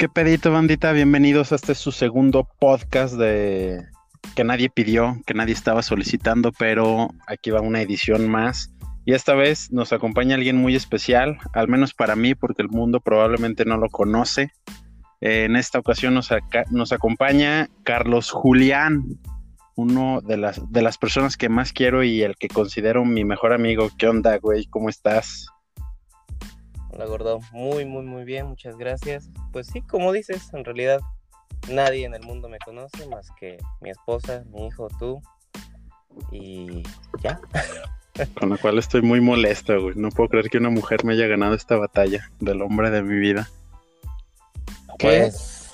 ¿Qué pedito, bandita? Bienvenidos a este su segundo podcast de que nadie pidió, que nadie estaba solicitando, pero aquí va una edición más. Y esta vez nos acompaña alguien muy especial, al menos para mí, porque el mundo probablemente no lo conoce. en esta ocasión nos, nos acompaña Carlos Julián, uno de las, de las personas que más quiero y el que considero mi mejor amigo. ¿Qué onda, güey? ¿Cómo estás? Hola, gordo. Muy, muy, muy bien. Muchas gracias. Pues sí, como dices, en realidad nadie en el mundo me conoce más que mi esposa, mi hijo, tú. Y ya. Con lo cual estoy muy molesto, güey. No puedo creer que una mujer me haya ganado esta batalla del hombre de mi vida. Pues.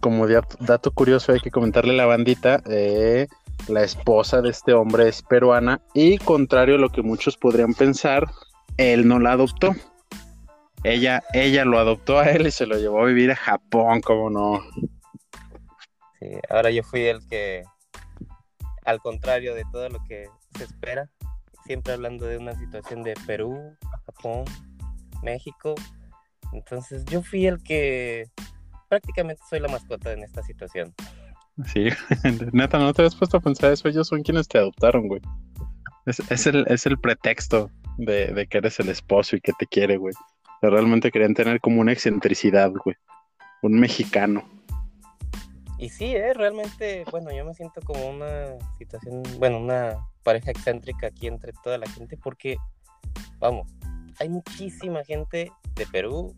Como dato curioso, hay que comentarle a la bandita. Eh, la esposa de este hombre es peruana y contrario a lo que muchos podrían pensar, él no la adoptó. Ella, ella lo adoptó a él y se lo llevó a vivir a Japón, como no. Sí, ahora yo fui el que, al contrario de todo lo que se espera, siempre hablando de una situación de Perú, Japón, México. Entonces yo fui el que prácticamente soy la mascota en esta situación. Sí, neta, no te habías puesto a pensar eso. Ellos son quienes te adoptaron, güey. Es, el, es el pretexto de, de, que eres el esposo y que te quiere, güey. Realmente querían tener como una excentricidad, güey. Un mexicano. Y sí, ¿eh? realmente, bueno, yo me siento como una situación, bueno, una pareja excéntrica aquí entre toda la gente porque, vamos, hay muchísima gente de Perú,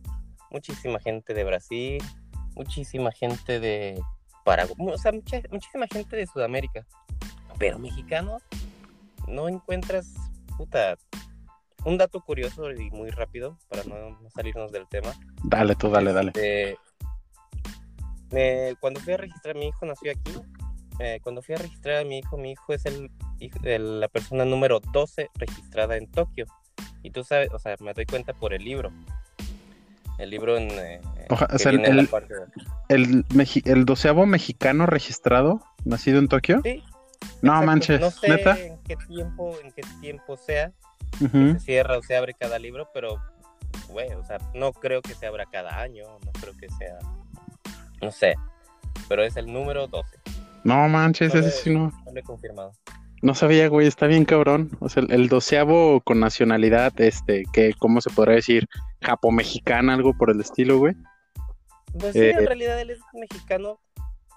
muchísima gente de Brasil, muchísima gente de Paraguay, o sea, muchísima gente de Sudamérica. Pero mexicanos, no encuentras, puta, un dato curioso y muy rápido para no, salirnos del tema. Dale, tú, dale, dale. Este, cuando fui a registrar a mi hijo, nació aquí. Eh, cuando fui a registrar a mi hijo, mi hijo es el, la persona número 12 registrada en Tokio. Y tú sabes, o sea, me doy cuenta por el libro. El libro en. Eh, el, el, el, doceavo mexicano registrado, nacido en Tokio. Sí. No manches, no sé En qué tiempo, en qué tiempo sea, se cierra o se abre cada libro, pero, güey, o sea, no creo que se abra cada año, no creo que sea, no sé, pero es el número 12. No manches, ese sí no. No he confirmado. No sabía, güey, está bien cabrón. O sea, el doceavo con nacionalidad, este, que, ¿cómo se podría decir? Japo-mexicana, algo por el estilo, güey. Pues sí, en eh, realidad él es mexicano,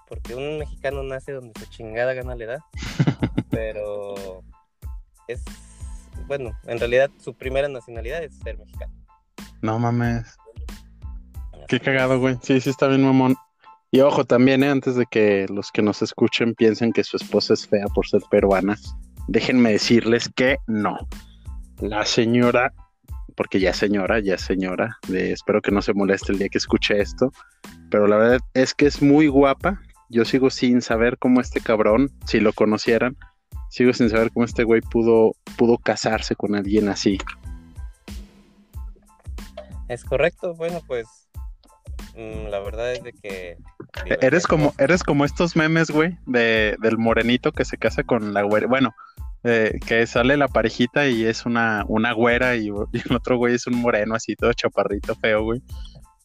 porque un mexicano nace donde su chingada gana le da. pero es bueno, en realidad su primera nacionalidad es ser mexicano. No mames. Qué cagado, güey. Sí, sí está bien, mamón. Y ojo también, ¿eh? antes de que los que nos escuchen piensen que su esposa es fea por ser peruana, déjenme decirles que no. La señora, porque ya señora, ya señora, espero que no se moleste el día que escuche esto, pero la verdad es que es muy guapa. Yo sigo sin saber cómo este cabrón, si lo conocieran, sigo sin saber cómo este güey pudo, pudo casarse con alguien así. Es correcto, bueno, pues mm, la verdad es de que... eres como, eres como estos memes, güey, de, del morenito que se casa con la güera. Bueno, eh, que sale la parejita y es una, una güera y, el otro güey es un moreno así todo chaparrito feo, güey.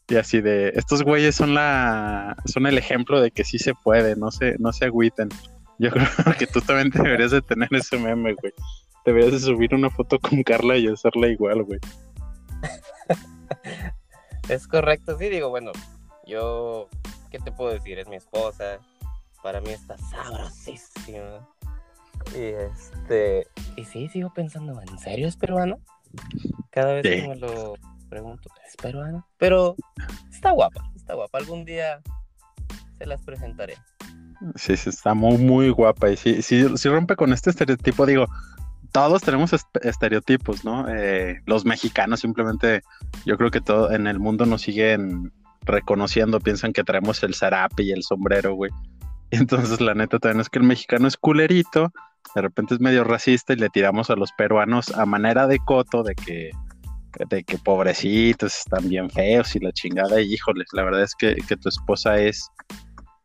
Y así de, estos güeyes son la, son el ejemplo de que sí se puede, no se, no se agüiten. Yo creo que tú también deberías de tener ese meme, güey. Deberías de subir una foto con Carla y hacerla igual, güey. es correcto, sí, digo, bueno, yo, ¿qué te puedo decir? Es mi esposa, para mí está sabrosísima. Y este, y sí, sigo pensando, ¿en serio es peruano? Cada vez que me lo pregunto, ¿es peruano? Pero está guapa, está guapa. Algún día se las presentaré. Sí, sí, está muy, muy guapa. Y sí, sí, rompe con este estereotipo, digo, todos tenemos estereotipos, ¿no? Eh, los mexicanos simplemente, yo creo que todo en el mundo nos siguen reconociendo, piensan que traemos el zarape y el sombrero, güey. Entonces, la neta también es que el mexicano es culerito, de repente es medio racista y le tiramos a los peruanos a manera de coto de que, de que pobrecitos están bien feos y la chingada. Y híjoles, la verdad es que tu esposa es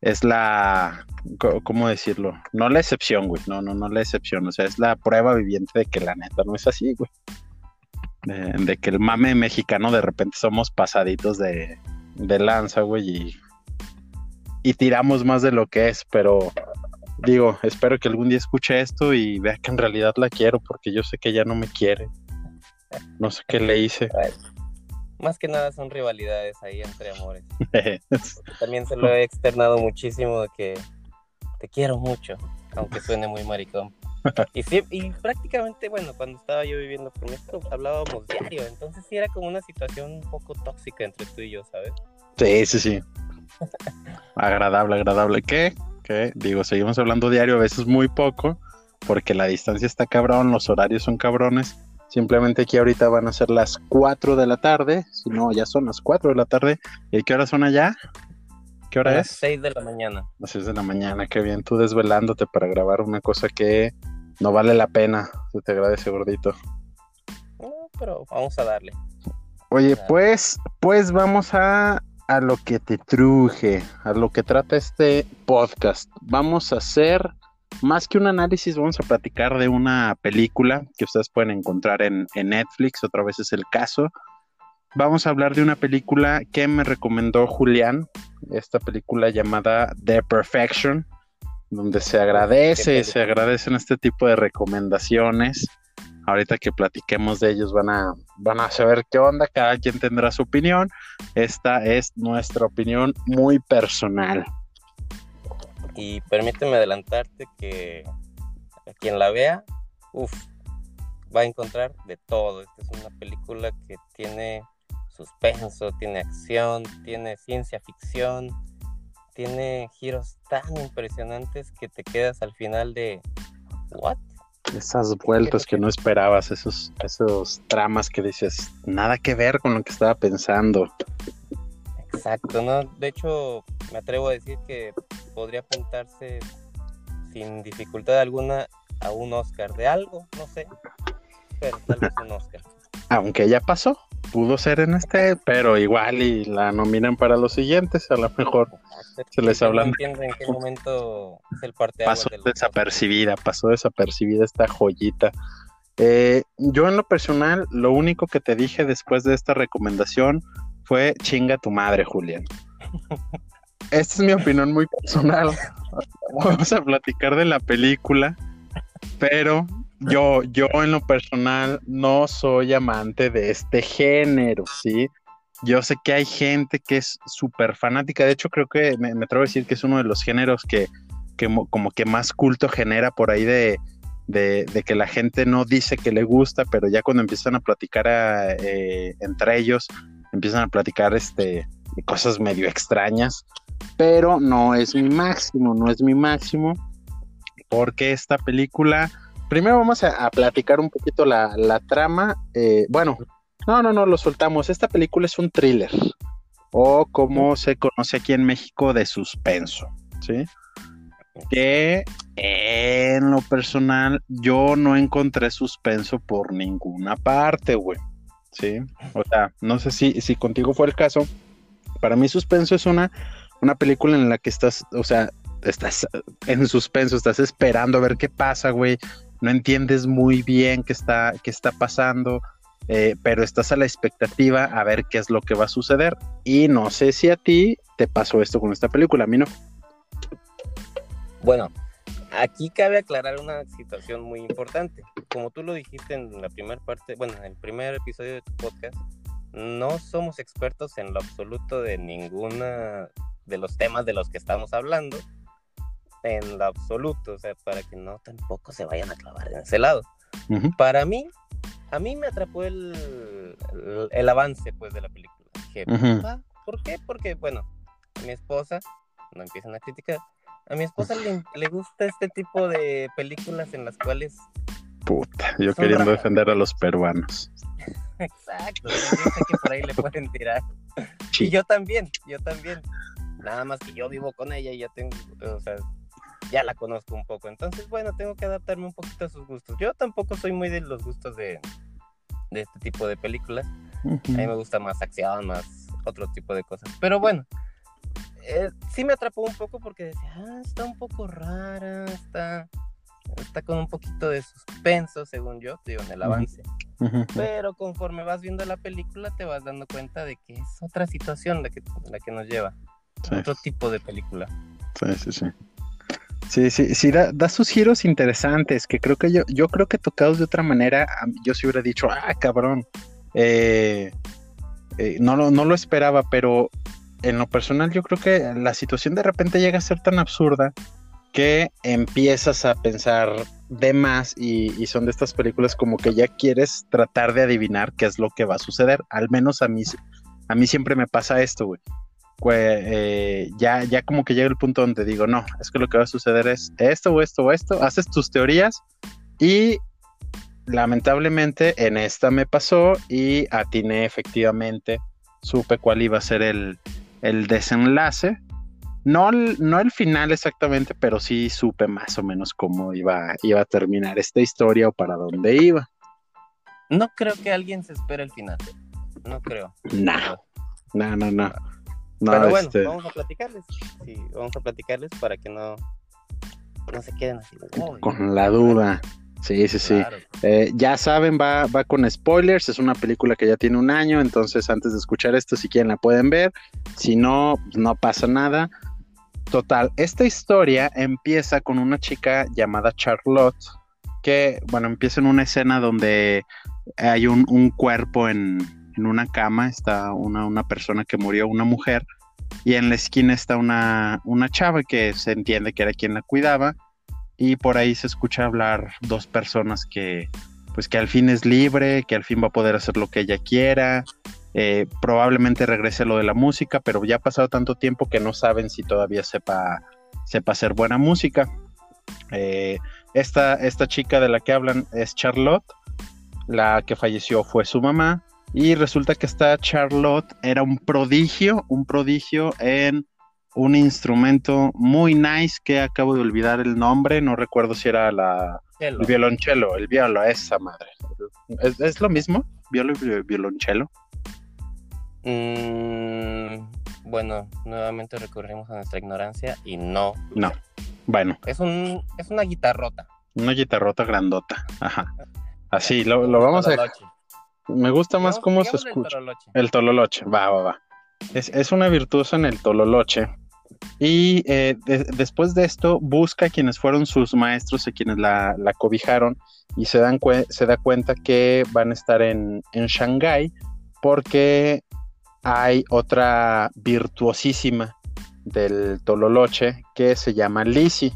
es la, ¿cómo decirlo? No la excepción, güey, no, no, no la excepción, o sea, es la prueba viviente de que la neta no es así, güey. De, que el mame mexicano de repente somos pasaditos de, de lanza, güey, y, y tiramos más de lo que es, pero digo, espero que algún día escuche esto y vea que en realidad la quiero, porque yo sé que ya no me quiere. No sé qué le hice. Más que nada son rivalidades ahí entre amores. También se lo he externado muchísimo de que te quiero mucho, aunque suene muy maricón. Y, sí, y prácticamente, bueno, cuando estaba yo viviendo con esto, hablábamos diario, entonces sí era como una situación un poco tóxica entre tú y yo, ¿sabes? Sí, sí, sí. agradable, agradable. ¿Qué? ¿Qué? Digo, seguimos hablando diario, a veces muy poco, porque la distancia está cabrón, los horarios son cabrones. Simplemente aquí ahorita van a ser las 4 de la tarde, si no, ya son las 4 de la tarde. ¿Y qué hora son allá? ¿Qué hora es? 6 de la mañana. Las 6 de la mañana, qué bien, tú desvelándote para grabar una cosa que no vale la pena. Se te agradece, gordito. No, pero vamos a darle. Oye, pues, pues vamos a, a lo que te truje, a lo que trata este podcast. Vamos a hacer más que un análisis, vamos a platicar de una película que ustedes pueden encontrar en, Netflix, otra vez es el caso. Vamos a hablar de una película que me recomendó Julián, esta película llamada The Perfection, donde se agradece, se agradecen este tipo de recomendaciones. Ahorita que platiquemos de ellos van a, van a saber qué onda, cada quien tendrá su opinión. Esta es nuestra opinión muy personal. Y permíteme adelantarte que quien la vea, uff, va a encontrar de todo. Esta es una película que tiene suspenso, tiene acción, tiene ciencia ficción, tiene giros tan impresionantes que te quedas al final de ¿what? Esas vueltas que no esperabas, esos, esos tramas que dices, nada que ver con lo que estaba pensando. Exacto, ¿no? De hecho, me atrevo a decir que podría apuntarse sin dificultad alguna a un Oscar de algo, no sé, pero tal vez un Oscar. Aunque ya pasó, pudo ser en este, pero igual y la nominan para los siguientes, a lo mejor se les habla. No entiendo en qué momento es el Pasó desapercibida, pasó desapercibida esta joyita. Eh, yo en lo personal, lo único que te dije después de esta recomendación fue chinga tu madre, Julián. Esta es mi opinión muy personal. Vamos a platicar de la película, pero yo, yo en lo personal no soy amante de este género, ¿sí? Yo sé que hay gente que es súper fanática, de hecho creo que me, atrevo a decir que es uno de los géneros que, como que más culto genera por ahí de, que la gente no dice que le gusta, pero ya cuando empiezan a platicar eh, entre ellos, empiezan a platicar este, de cosas medio extrañas, pero no es mi máximo, no es mi máximo, porque esta película, primero vamos a, platicar un poquito la, trama, eh, bueno, no, no, no, lo soltamos, esta película es un thriller, o como se conoce aquí en México, de suspenso, ¿sí? Que en lo personal yo no encontré suspenso por ninguna parte, güey. Sí, o sea, no sé si, si contigo fue el caso. Para mí suspenso es una, una película en la que estás, o sea, estás en suspenso, estás esperando a ver qué pasa, güey. No entiendes muy bien qué está, qué está pasando, eh, pero estás a la expectativa a ver qué es lo que va a suceder. Y no sé si a ti te pasó esto con esta película, a mí no. Bueno, Aquí cabe aclarar una situación muy importante. Como tú lo dijiste en la primera parte, bueno, en el primer episodio de tu podcast, no somos expertos en lo absoluto de ninguna de los temas de los que estamos hablando. En lo absoluto, o sea, para que no tampoco se vayan a clavar en ese lado. Para mí, a mí me atrapó el, el, avance pues de la película. Ah, ¿por qué? Porque, bueno, mi esposa, no empiezan a criticar, a mi esposa le, gusta este tipo de películas en las cuales. Puta, yo queriendo defender a los peruanos. Exacto, yo sé que por ahí le pueden tirar. Y yo también, yo también. Nada más que yo vivo con ella y ya tengo, o sea, ya la conozco un poco. Entonces, bueno, tengo que adaptarme un poquito a sus gustos. Yo tampoco soy muy de los gustos de, de este tipo de películas. A mí me gusta más acción, más otro tipo de cosas. Pero bueno, eh, sí me atrapó un poco porque decía, ah, está un poco rara, está, está con un poquito de suspenso, según yo, digo, en el avance. Pero conforme vas viendo la película, te vas dando cuenta de que es otra situación la que, la que nos lleva. Otro tipo de película. Sí, sí, sí. Sí, sí, sí, da, da, sus giros interesantes, que creo que yo, yo creo que tocados de otra manera, yo sí hubiera dicho, ah, cabrón, eh, eh, no, no, no lo esperaba, pero en lo personal yo creo que la situación de repente llega a ser tan absurda que empiezas a pensar de más y, son de estas películas como que ya quieres tratar de adivinar qué es lo que va a suceder. Al menos a mí, a mí siempre me pasa esto, güey. Eh, ya, ya como que llega el punto donde digo, no, es que lo que va a suceder es esto o esto o esto, haces tus teorías y lamentablemente en esta me pasó y atiné efectivamente, supe cuál iba a ser el, el desenlace no, no el final exactamente, pero sí supe más o menos cómo iba, iba a terminar esta historia o para dónde iba. No creo que alguien se espere el final. No creo. No, no, no, no. pero bueno, este vamos a platicarles. Sí, vamos a platicarles para que no, no se queden así. Con la duda. Sí, sí, sí. Eh, ya saben, va, va con spoilers. Es una película que ya tiene un año, entonces antes de escuchar esto, si quieren la pueden ver. Si no, no pasa nada. Total, esta historia empieza con una chica llamada Charlotte, que, bueno, empieza en una escena donde hay un, cuerpo en, una cama, está una, una, persona que murió, una mujer, y en la esquina está una, una chava que se entiende que era quien la cuidaba, y por ahí se escucha hablar dos personas que, pues que al fin es libre, que al fin va a poder hacer lo que ella quiera, eh, probablemente regrese lo de la música, pero ya ha pasado tanto tiempo que no saben si todavía sepa, sepa hacer buena música. Eh, esta, esta chica de la que hablan es Charlotte, la que falleció fue su mamá, y resulta que esta Charlotte era un prodigio, un prodigio en un instrumento muy nice que acabo de olvidar el nombre, no recuerdo si era la, el violonchelo, el violo, esa madre. ¿Es, es lo mismo? ¿Violo y violonchelo? Mm, bueno, nuevamente recurrimos a nuestra ignorancia y no. No. Bueno. Es un es una guitarrota. Una guitarrota grandota. Ajá. Así, lo, vamos a. Me gusta más cómo se escucha. El tololoche. Va, va, va. Es, una virtuosa en el tololoche. Y eh, después de esto, busca quienes fueron sus maestros y quienes la, la cobijaron. Y se, dan se da cuenta que van a estar en, en Shanghái porque hay otra virtuosísima del Tololoche que se llama Lizzie,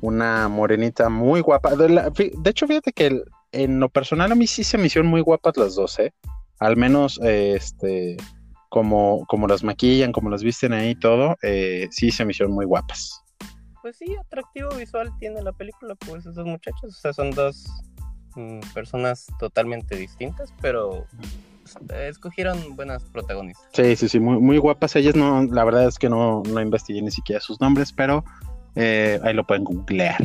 una morenita muy guapa. De, hecho, fíjate que en lo personal a mí sí se me hicieron muy guapas las dos, ¿eh? Al menos, este, como, como las maquillan, como las visten ahí y todo, eh, sí se me hicieron muy guapas. Pues sí, atractivo visual tiene la película, pues esos muchachos, o sea, son dos mm, personas totalmente distintas, pero escogieron buenas protagonistas. Sí, sí, sí, muy, muy guapas ellas. No, la verdad es que no, no investigué ni siquiera sus nombres, pero eh, ahí lo pueden googlear.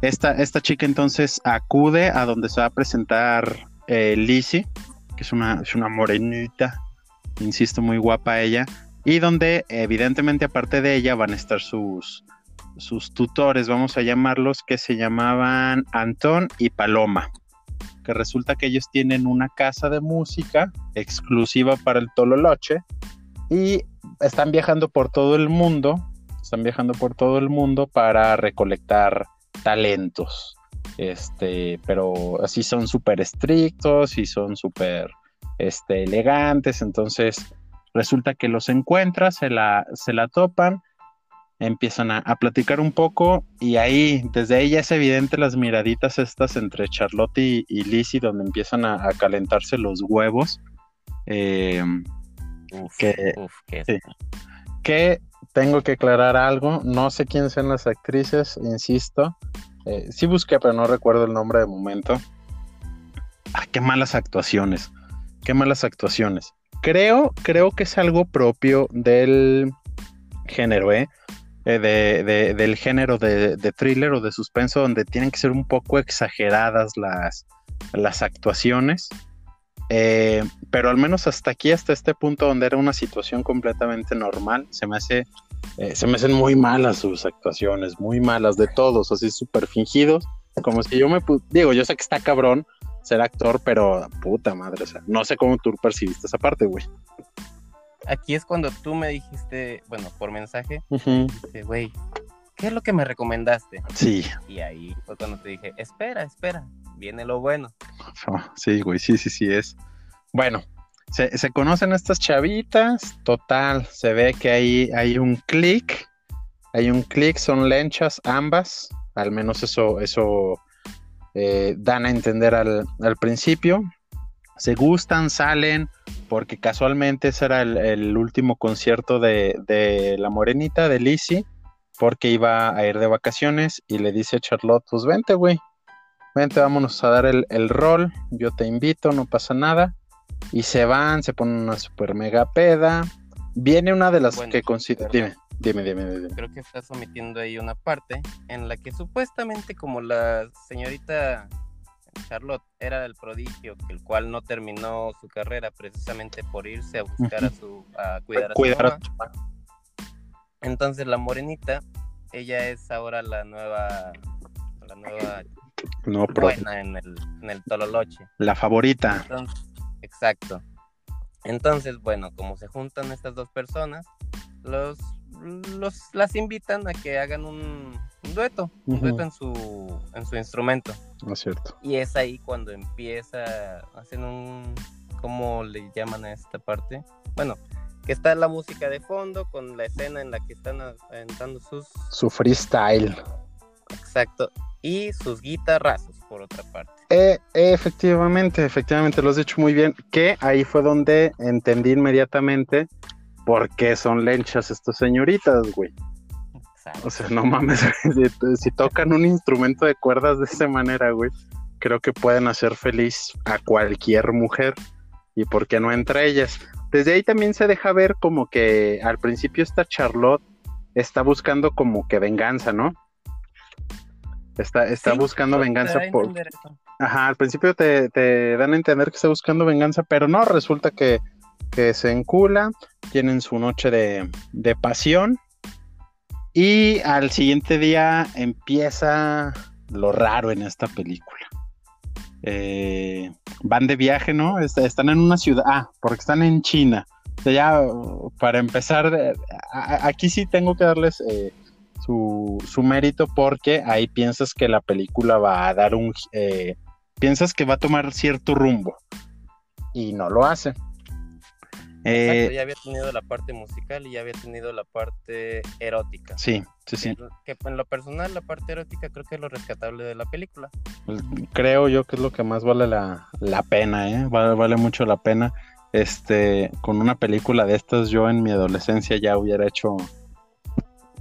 Esta, esta chica entonces acude a donde se va a presentar eh, Lizzie, que es una, es una morenita, insisto, muy guapa ella, y donde evidentemente aparte de ella van a estar sus, sus tutores, vamos a llamarlos, que se llamaban Antón y Paloma que resulta que ellos tienen una casa de música exclusiva para el Tololoche y están viajando por todo el mundo, están viajando por todo el mundo para recolectar talentos. Este, pero así son súper estrictos y son súper este, elegantes, entonces resulta que los encuentra, se la, se la topan empiezan a, platicar un poco y ahí, desde ahí ya es evidente las miraditas estas entre Charlotte y, Lizzie, donde empiezan a, calentarse los huevos. Eh, que, tengo que aclarar algo, no sé quiénes son las actrices, insisto. Eh, sí busqué, pero no recuerdo el nombre de momento. Ah, qué malas actuaciones. Qué malas actuaciones. Creo, creo que es algo propio del género, ¿eh? Eh, de, del género de, thriller o de suspenso, donde tienen que ser un poco exageradas las, las actuaciones. Eh, pero al menos hasta aquí, hasta este punto donde era una situación completamente normal, se me hace, eh, se me hacen muy malas sus actuaciones, muy malas de todos, así súper fingidos. Como si yo me... Digo, yo sé que está cabrón ser actor, pero puta madre, o sea, no sé cómo tú percibiste esa parte, güey. Aquí es cuando tú me dijiste, bueno, por mensaje, güey, ¿qué es lo que me recomendaste? Sí. Y ahí fue cuando te dije, espera, espera, viene lo bueno. sí, güey, sí, sí, sí es. Bueno, se, se, conocen estas chavitas, total, se ve que ahí hay un clic, hay un clic, son lenchas ambas, al menos eso, eso eh, dan a entender al, principio. Se gustan, salen, porque casualmente ese era el, último concierto de, la morenita, de Lizzie, porque iba a ir de vacaciones y le dice a Charlotte, pues vente, güey, vente, vámonos a dar el, rol, yo te invito, no pasa nada. Y se van, se ponen una super mega peda. Viene una de las que considera... Dime. Dime, dime, dime. Creo que estás omitiendo ahí una parte en la que supuestamente como la señorita Charlotte era el prodigio, el cual no terminó su carrera precisamente por irse a buscar a su, a cuidar a su mamá. Entonces la morenita, ella es ahora la nueva, la nueva no, buena en el, en el Tololoche. La favorita. exacto. Entonces, bueno, como se juntan estas dos personas, los los, las invitan a que hagan un, dueto, un dueto en su, en su instrumento. No es cierto. Y es ahí cuando empieza, hacen un, ¿cómo le llaman a esta parte? Bueno, que está la música de fondo con la escena en la que están aventando sus... Su freestyle. Exacto. Y sus guitarrazos, por otra parte. Eh, efectivamente, efectivamente, lo has dicho muy bien. Que ahí fue donde entendí inmediatamente ¿por qué son lenchas estas señoritas, güey? O sea, no mames, si, tocan un instrumento de cuerdas de esa manera, güey, creo que pueden hacer feliz a cualquier mujer. ¿Y por qué no entre ellas? Desde ahí también se deja ver como que al principio esta Charlotte está buscando como que venganza, ¿no? Está, está buscando venganza por... Ajá, al principio te, te dan a entender que está buscando venganza, pero no, resulta que que se encula, tienen su noche de, pasión y al siguiente día empieza lo raro en esta película. Eh, van de viaje, ¿no? Están en una ciudad, ah, porque están en China. ya, para empezar, eh, aquí sí tengo que darles eh, su, su, mérito porque ahí piensas que la película va a dar un... piensas que va a tomar cierto rumbo y no lo hace. Eh, ya había tenido la parte musical y ya había tenido la parte erótica. Sí, sí, sí. Que, en lo personal, la parte erótica creo que es lo rescatable de la película. Pues, creo yo que es lo que más vale la, pena, ¿eh? Vale, vale, mucho la pena. Este, con una película de estas, yo en mi adolescencia ya hubiera hecho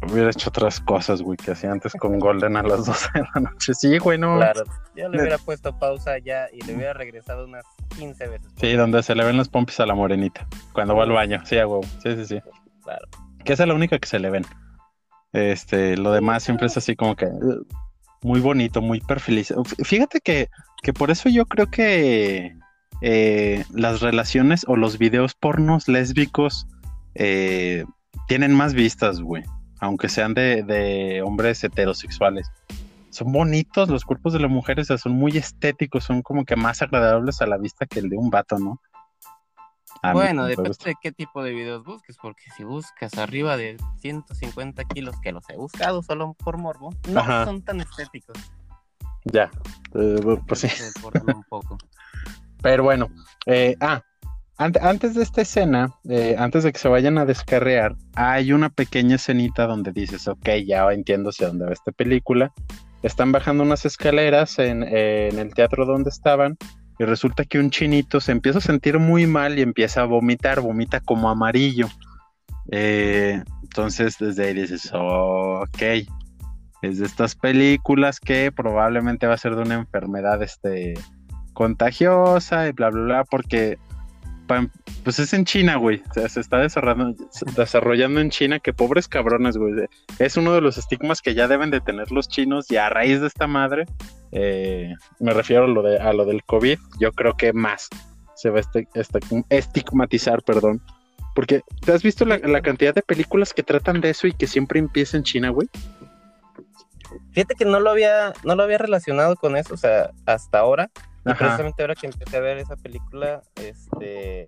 Hubiera hecho otras cosas, güey, que hacía antes con Golden a las 12 de la noche. Sí, güey, no. Claro, yo le hubiera puesto pausa ya y le hubiera regresado unas 15 veces. Sí, donde se le ven los pompis a la morenita, cuando va al baño. Sí, a huevo. Sí, sí, sí. Claro. Que esa es la única que se le ven. Este, lo demás siempre es así como que uh, muy bonito, muy perfiliz. Fíjate que, que por eso yo creo que eh, las relaciones o los videos pornos lésbicos eh, tienen más vistas, güey aunque sean de, hombres heterosexuales. Son bonitos los cuerpos de las mujeres, son muy estéticos, son como que más agradables a la vista que el de un vato, ¿no? bueno, depende de qué tipo de videos busques, porque si buscas arriba de 150 kilos, que los he buscado solo por morbo, no son tan estéticos. Ya, eh, pues sí. Un poco. Pero bueno, eh, ah, antes de esta escena, eh, antes de que se vayan a descarrear, hay una pequeña escenita donde dices, ok, ya entiendo hacia dónde va esta película. Están bajando unas escaleras en, el teatro donde estaban y resulta que un chinito se empieza a sentir muy mal y empieza a vomitar, vomita como amarillo. Eh, entonces desde ahí dices, ok, es de estas películas que probablemente va a ser de una enfermedad este, contagiosa y bla, bla, bla, porque pues es en China, güey. se está desarrollando, desarrollando en China, que pobres cabrones, güey. Es uno de los estigmas que ya deben de tener los chinos y a raíz de esta madre, eh, me refiero a lo, de, a lo del COVID, yo creo que más se va a este, este, estigmatizar, perdón. Porque, ¿te has visto la, cantidad de películas que tratan de eso y que siempre empieza en China, güey? Fíjate que no lo había, no lo había relacionado con eso, o sea, hasta ahora. Y precisamente ahora que empecé a ver esa película, este,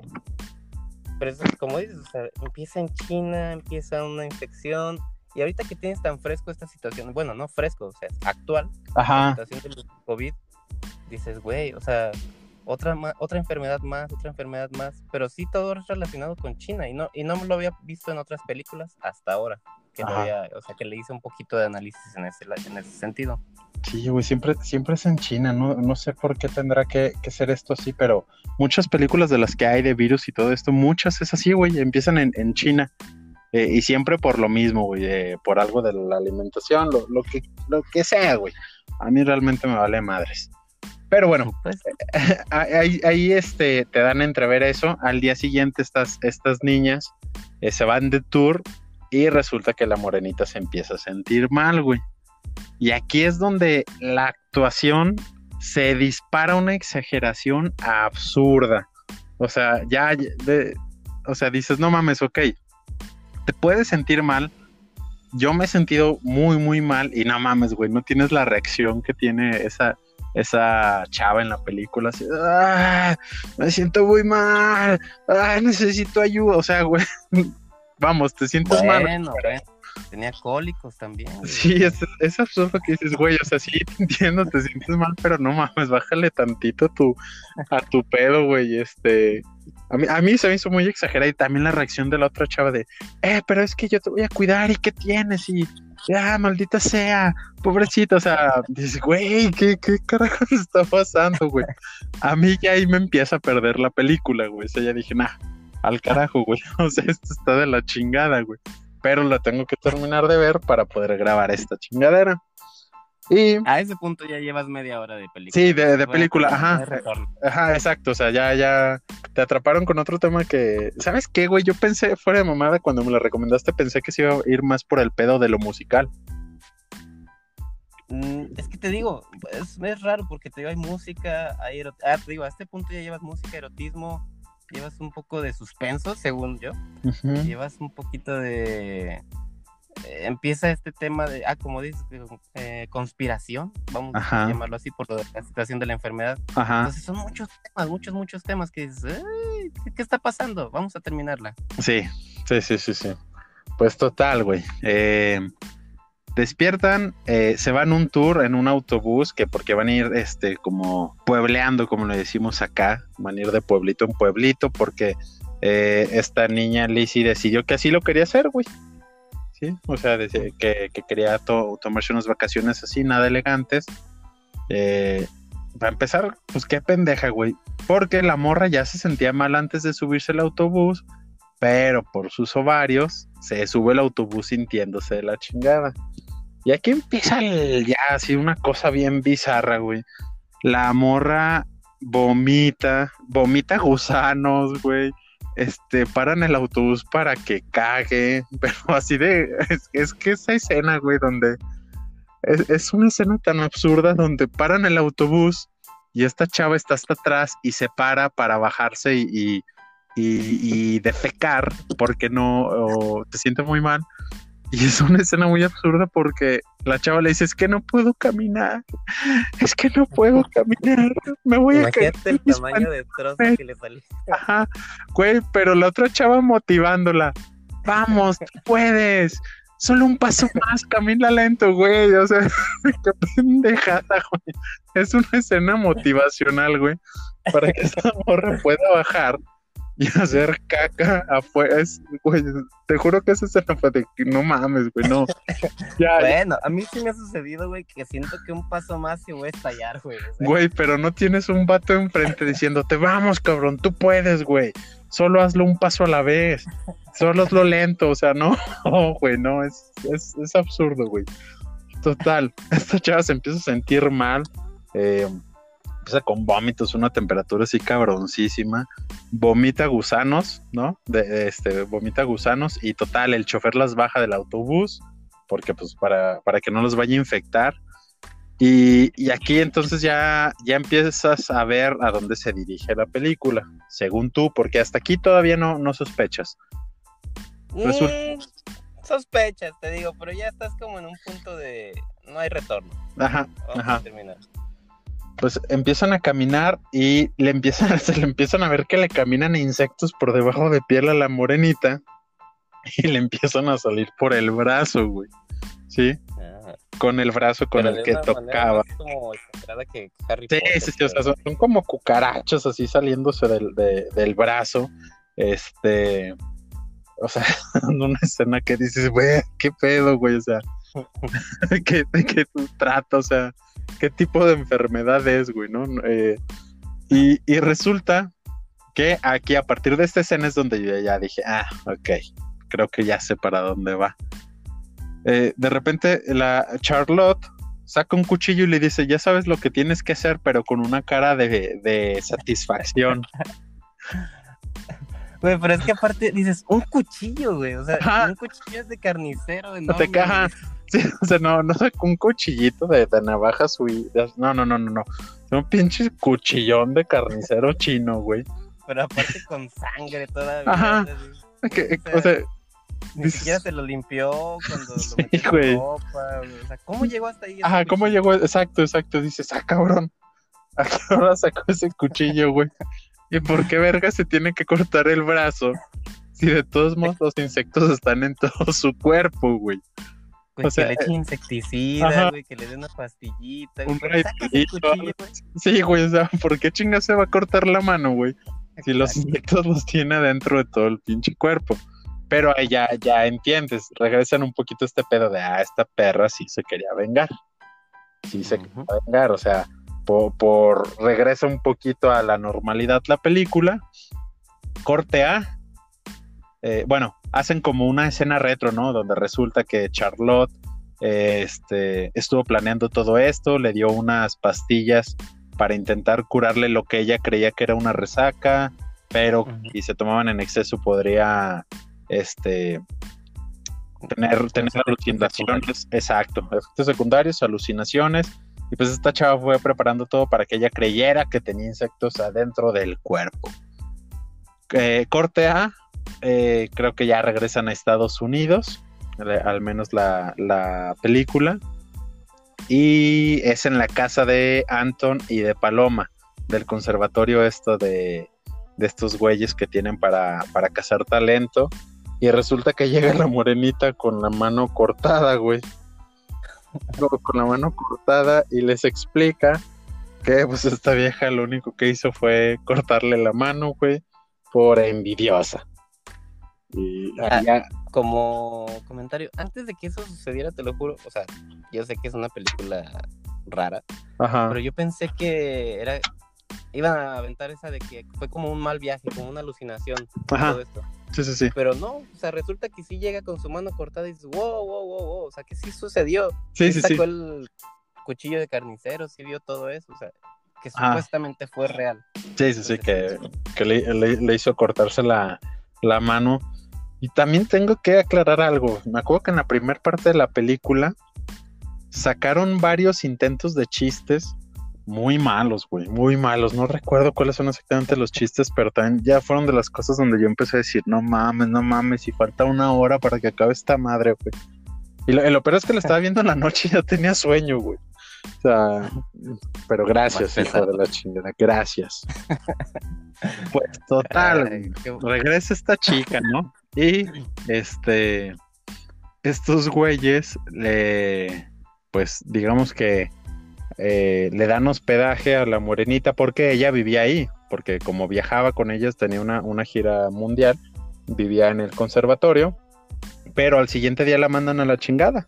pero como dices, o sea, empieza en China, empieza una infección, y ahorita que tienes tan fresco esta situación, bueno, no fresco, o sea, actual, la situación del COVID, dices, güey, o sea, otra, otra enfermedad más, otra enfermedad más, pero sí todo es relacionado con China y no, y no lo había visto en otras películas hasta ahora, que o sea, que le hice un poquito de análisis en ese, en ese sentido. Sí, güey, siempre, siempre es en China, no, no sé por qué tendrá que, ser esto así, pero muchas películas de las que hay de virus y todo esto, muchas es así, güey, empiezan en, en China. Eh, y siempre por lo mismo, güey, eh, por algo de la alimentación, lo, lo, que, lo que sea, güey. A mí realmente me vale madres. Pero bueno, pues. ahí, ahí, este, te dan a entrever eso. Al día siguiente estas, estas niñas eh, se van de tour y resulta que la morenita se empieza a sentir mal, güey. Y aquí es donde la actuación se dispara una exageración absurda. O sea, ya, o sea, dices, no mames, ok, te puedes sentir mal. Yo me he sentido muy, muy mal y no mames, güey, no tienes la reacción que tiene esa, esa chava en la película, así, ah, me siento muy mal, ah, necesito ayuda, o sea, güey, vamos, te sientes mal. Tenía cólicos también. Sí, es, es, absurdo que dices, güey, o sea, sí te entiendo, te sientes mal, pero no mames, bájale tantito tu, a tu pedo, güey, este... A mí, a mí se me hizo muy exagerada y también la reacción de la otra chava de, eh, pero es que yo te voy a cuidar y qué tienes y ya, maldita sea, pobrecito, o sea, dices, güey, ¿qué, ¿qué carajo está pasando, güey? A mí ya ahí me empieza a perder la película, güey, o sea, ya dije, nah, al carajo, güey, o sea, esto está de la chingada, güey, pero la tengo que terminar de ver para poder grabar esta chingadera. Y... A ese punto ya llevas media hora de película. Sí, de, película, ajá. Ajá, exacto. O sea, ya, ya te atraparon con otro tema que. ¿Sabes qué, güey? Yo pensé, fuera de mamada, cuando me lo recomendaste, pensé que se iba a ir más por el pedo de lo musical. Mm, es que te digo, es, es, raro porque te digo, hay música, hay ah, te digo, a este punto ya llevas música, erotismo, llevas un poco de suspenso, según yo. Llevas un poquito de eh, empieza este tema de, ah, como dices, eh, conspiración, vamos a llamarlo así, por la situación de la enfermedad. Entonces son muchos temas, muchos, muchos temas que dices, ¿qué, está pasando? Vamos a terminarla. Sí, sí, sí, sí, sí. Pues total, güey. Eh, despiertan, se van un tour en un autobús que porque van a ir este como puebleando, como le decimos acá, van a ir de pueblito en pueblito porque esta niña Lizzie decidió que así lo quería hacer, güey. O sea, que, quería tomarse unas vacaciones así, nada elegantes. Eh, para empezar, pues qué pendeja, güey. Porque la morra ya se sentía mal antes de subirse el autobús, pero por sus ovarios se sube el autobús sintiéndose de la chingada. Y aquí empieza ya así una cosa bien bizarra, güey. La morra vomita, vomita gusanos, güey este, paran el autobús para que cague, pero así de, es, que esa escena, güey, donde es, una escena tan absurda donde paran el autobús y esta chava está hasta atrás y se para para bajarse y, y, y, defecar porque no, te siente muy mal y es una escena muy absurda porque la chava le dice, es que no puedo caminar, es que no puedo caminar, me voy a caer. el tamaño de trozo que le salió. Ajá, güey, pero la otra chava motivándola, vamos, puedes, solo un paso más, camina lento, güey, o sea, qué pendejada, güey. Es una escena motivacional, güey, para que esa morra pueda bajar y hacer caca afuera. Es, güey, te juro que esa escena fue de que no mames, güey, no. bueno, a mí sí me ha sucedido, güey, que siento que un paso más y voy a estallar, güey. Güey, pero no tienes un vato enfrente diciéndote, vamos, cabrón, tú puedes, güey. Solo hazlo un paso a la vez. Solo hazlo lento, o sea, no, güey, no, es, es, es absurdo, güey. Total, esta chava se empieza a sentir mal. Eh, empieza con vómitos, una temperatura así cabroncísima, vomita gusanos, ¿no? De, este, vomita gusanos y total, el chofer las baja del autobús, porque pues para, para que no los vaya a infectar. Y, y, aquí entonces ya, ya empiezas a ver a dónde se dirige la película, según tú, porque hasta aquí todavía no, no sospechas. Mm, sospechas, te digo, pero ya estás como en un punto de, no hay retorno. Ajá, Vamos ajá. a terminar. Pues empiezan a caminar y le empiezan, se le empiezan a ver que le caminan insectos por debajo de piel a la morenita y le empiezan a salir por el brazo, güey. Sí, Ah, con el brazo con el que tocaba. como que Harry Sí, Potter, sí, sí, o sea, son, son como cucarachos así saliéndose del, de- del brazo. Este, o sea, una escena que dices, güey, qué pedo, güey, o sea, ¿qué, de qué trata? O sea, ¿qué tipo de enfermedad es, güey, no? Eh, y, y resulta que aquí, a partir de esta escena, es donde yo ya dije, ah, ok, creo que ya sé para dónde va. Eh, de repente, la Charlotte saca un cuchillo y le dice, ya sabes lo que tienes que hacer, pero con una cara de, de satisfacción. Güey, pero es que aparte dices, un cuchillo, güey. O sea, Ajá. un cuchillo es de carnicero. No te caja. Sí, o sea, no, no sacó un cuchillito de, de navaja suiza. No, no, no, no, no. Un pinche cuchillón de carnicero chino, güey. Pero aparte con sangre todavía. Ajá. o sea, O Ni dices- siquiera se lo limpió cuando Sí, lo metió güey. ropa. güey. O sea, ¿cómo llegó hasta ahí? ajá, ¿cómo cuchillo? llegó? Exacto, exacto. Dices, ah, cabrón. ¿A qué hora sacó ese cuchillo, güey? ¿Y por qué verga se tiene que cortar el brazo? Si de todos modos los insectos están en todo su cuerpo, güey. Güey, o sea, que le eche insecticida, ajá. güey, que le dé una pastillita. Un güey, cuchillo, güey. Sí, güey, o sea, ¿por qué chinga se va a cortar la mano, güey? Si los insectos los tiene adentro de todo el pinche cuerpo. Pero ahí ya, ya entiendes, regresan un poquito este pedo de, ah, esta perra sí se quería vengar. Sí se quería vengar, o sea, por, por regresa un poquito a la normalidad la película. Corte A. eh, bueno, hacen como una escena retro, ¿no? Donde resulta que Charlotte eh, este, estuvo planeando todo esto, le dio unas pastillas para intentar curarle lo que ella creía que era una resaca, pero si se tomaban en exceso podría este tener, tener alucinaciones, exacto, efectos secundarios, alucinaciones, y pues esta chava fue preparando todo para que ella creyera que tenía insectos adentro del cuerpo. Eh, corte A, eh, creo que ya regresan a Estados Unidos, eh, al menos la, la película, y es en la casa de Anton y de Paloma, del conservatorio esto de, de estos güeyes que tienen para, para cazar talento. Y resulta que llega la morenita con la mano cortada, güey. Con la mano cortada y les explica que pues esta vieja lo único que hizo fue cortarle la mano, güey, por envidiosa. Y Ah. Como comentario, antes de que eso sucediera, te lo juro, o sea, yo sé que es una película rara, ajá, pero yo pensé que era iban a aventar esa de que fue como un mal viaje, como una alucinación, Ajá. todo esto. sí, sí, sí. Pero no, o sea, resulta que sí llega con su mano cortada y dices, wow, wow, wow, wow, o sea, que sí sucedió. Sí, sí, sí. sacó el cuchillo de carnicero, sí vio todo eso, o sea, que Ah. supuestamente fue real. Sí, sí, sí, que, que le, le- le hizo cortarse la, la mano. Y también tengo que aclarar algo. Me acuerdo que en la primera parte de la película sacaron varios intentos de chistes muy malos, güey, muy malos. No recuerdo cuáles son exactamente los chistes, pero también ya fueron de las cosas donde yo empecé a decir, no mames, no mames, y falta una hora para que acabe esta madre, güey. Y lo, lo peor es que la estaba viendo en la noche y ya tenía sueño, güey. O sea, pero gracias, hijo de la chingada, gracias. Pues total, Ay, qué- regresa esta chica, ¿no? Y este, estos güeyes le, pues digamos que eh, le dan hospedaje a la morenita porque ella vivía ahí, porque como viajaba con ellas, tenía una, una gira mundial, vivía en el conservatorio, pero al siguiente día la mandan a la chingada.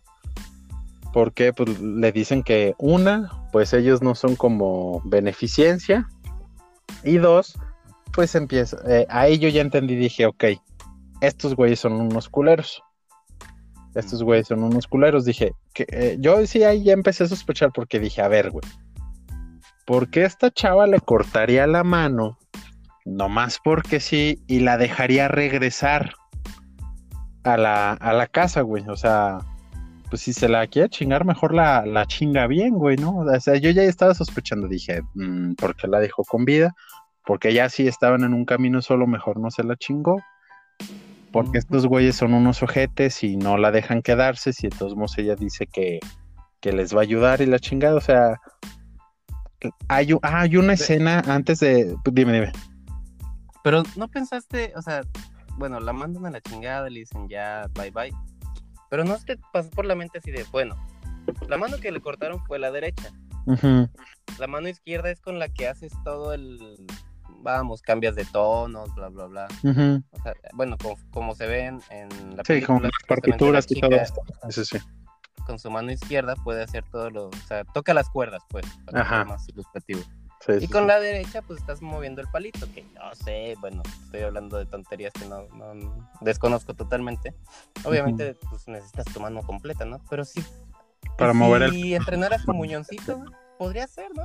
Porque pues, le dicen que una, pues ellos no son como beneficencia, y dos, pues empieza, eh, ahí yo ya entendí, dije, ok, estos güeyes son unos culeros. Estos güeyes son unos culeros. Dije, que eh, yo sí ahí ya empecé a sospechar porque dije, a ver, güey, ¿por qué esta chava le cortaría la mano? Nomás porque sí, y la dejaría regresar a la, a la casa, güey. O sea, pues si se la quiere chingar, mejor la, la chinga bien, güey, ¿no? O sea, yo ya estaba sospechando, dije, mm, ¿por qué la dejó con vida? Porque ya si estaban en un camino solo, mejor no se la chingó. Porque estos güeyes son unos ojetes y no la dejan quedarse. Si de todos modos ella dice que, que les va a ayudar y la chingada, o sea, hay, ah, hay una escena antes de, dime, dime. Pero no pensaste, o sea, bueno, la mandan a la chingada, le dicen ya, bye bye, pero no te pasó por la mente así de, bueno, la mano que le cortaron fue la derecha. La mano izquierda es con la que haces todo el, vamos, cambias de tonos, bla, bla, bla. o sea, bueno, como, se ven en la película. Sí, como las partituras y todo esto. Sí. Con su mano izquierda puede hacer todo lo, o sea, toca las cuerdas, pues, para Ajá. más ilustrativo. y con la derecha, pues estás moviendo el palito, que no sé, bueno, estoy hablando de tonterías que no, no desconozco totalmente. Obviamente, pues necesitas tu mano completa, ¿no? Pero sí. Para mover el. Y entrenar a su muñoncito, podría ser, ¿no?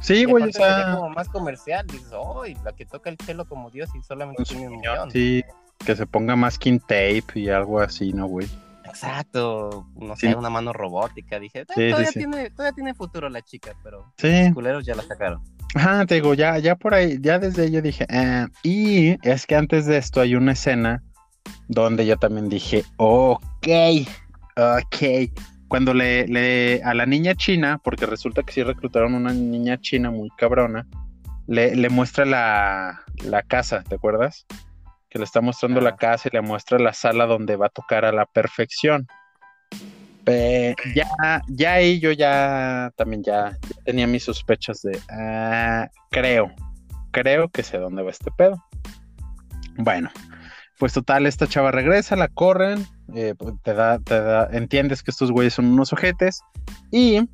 Sí, güey, o sea. como más comercial, dices, oh, la que toca el chelo como Dios y solamente tiene un millón. Sí, que se ponga más skin tape y algo así, ¿no, güey? Exacto, no sé, una mano robótica, dije, eh, todavía, tiene, todavía tiene futuro la chica, pero los culeros ya la sacaron. Ajá, te digo, ya, ya por ahí, ya desde yo dije, eh, y es que antes de esto hay una escena donde yo también dije, ok, ok, cuando le, le, a la niña china, porque resulta que sí reclutaron una niña china muy cabrona, le, le muestra la, la, casa, ¿te acuerdas? Que le está mostrando la casa y le muestra la sala donde va a tocar a la perfección. ya, ya ahí yo ya también ya, tenía mis sospechas de, ah, creo, creo que sé dónde va este pedo. Bueno, pues total, esta chava regresa, la corren, eh, pues, te, da, te da, entiendes que estos güeyes son unos ojetes. Y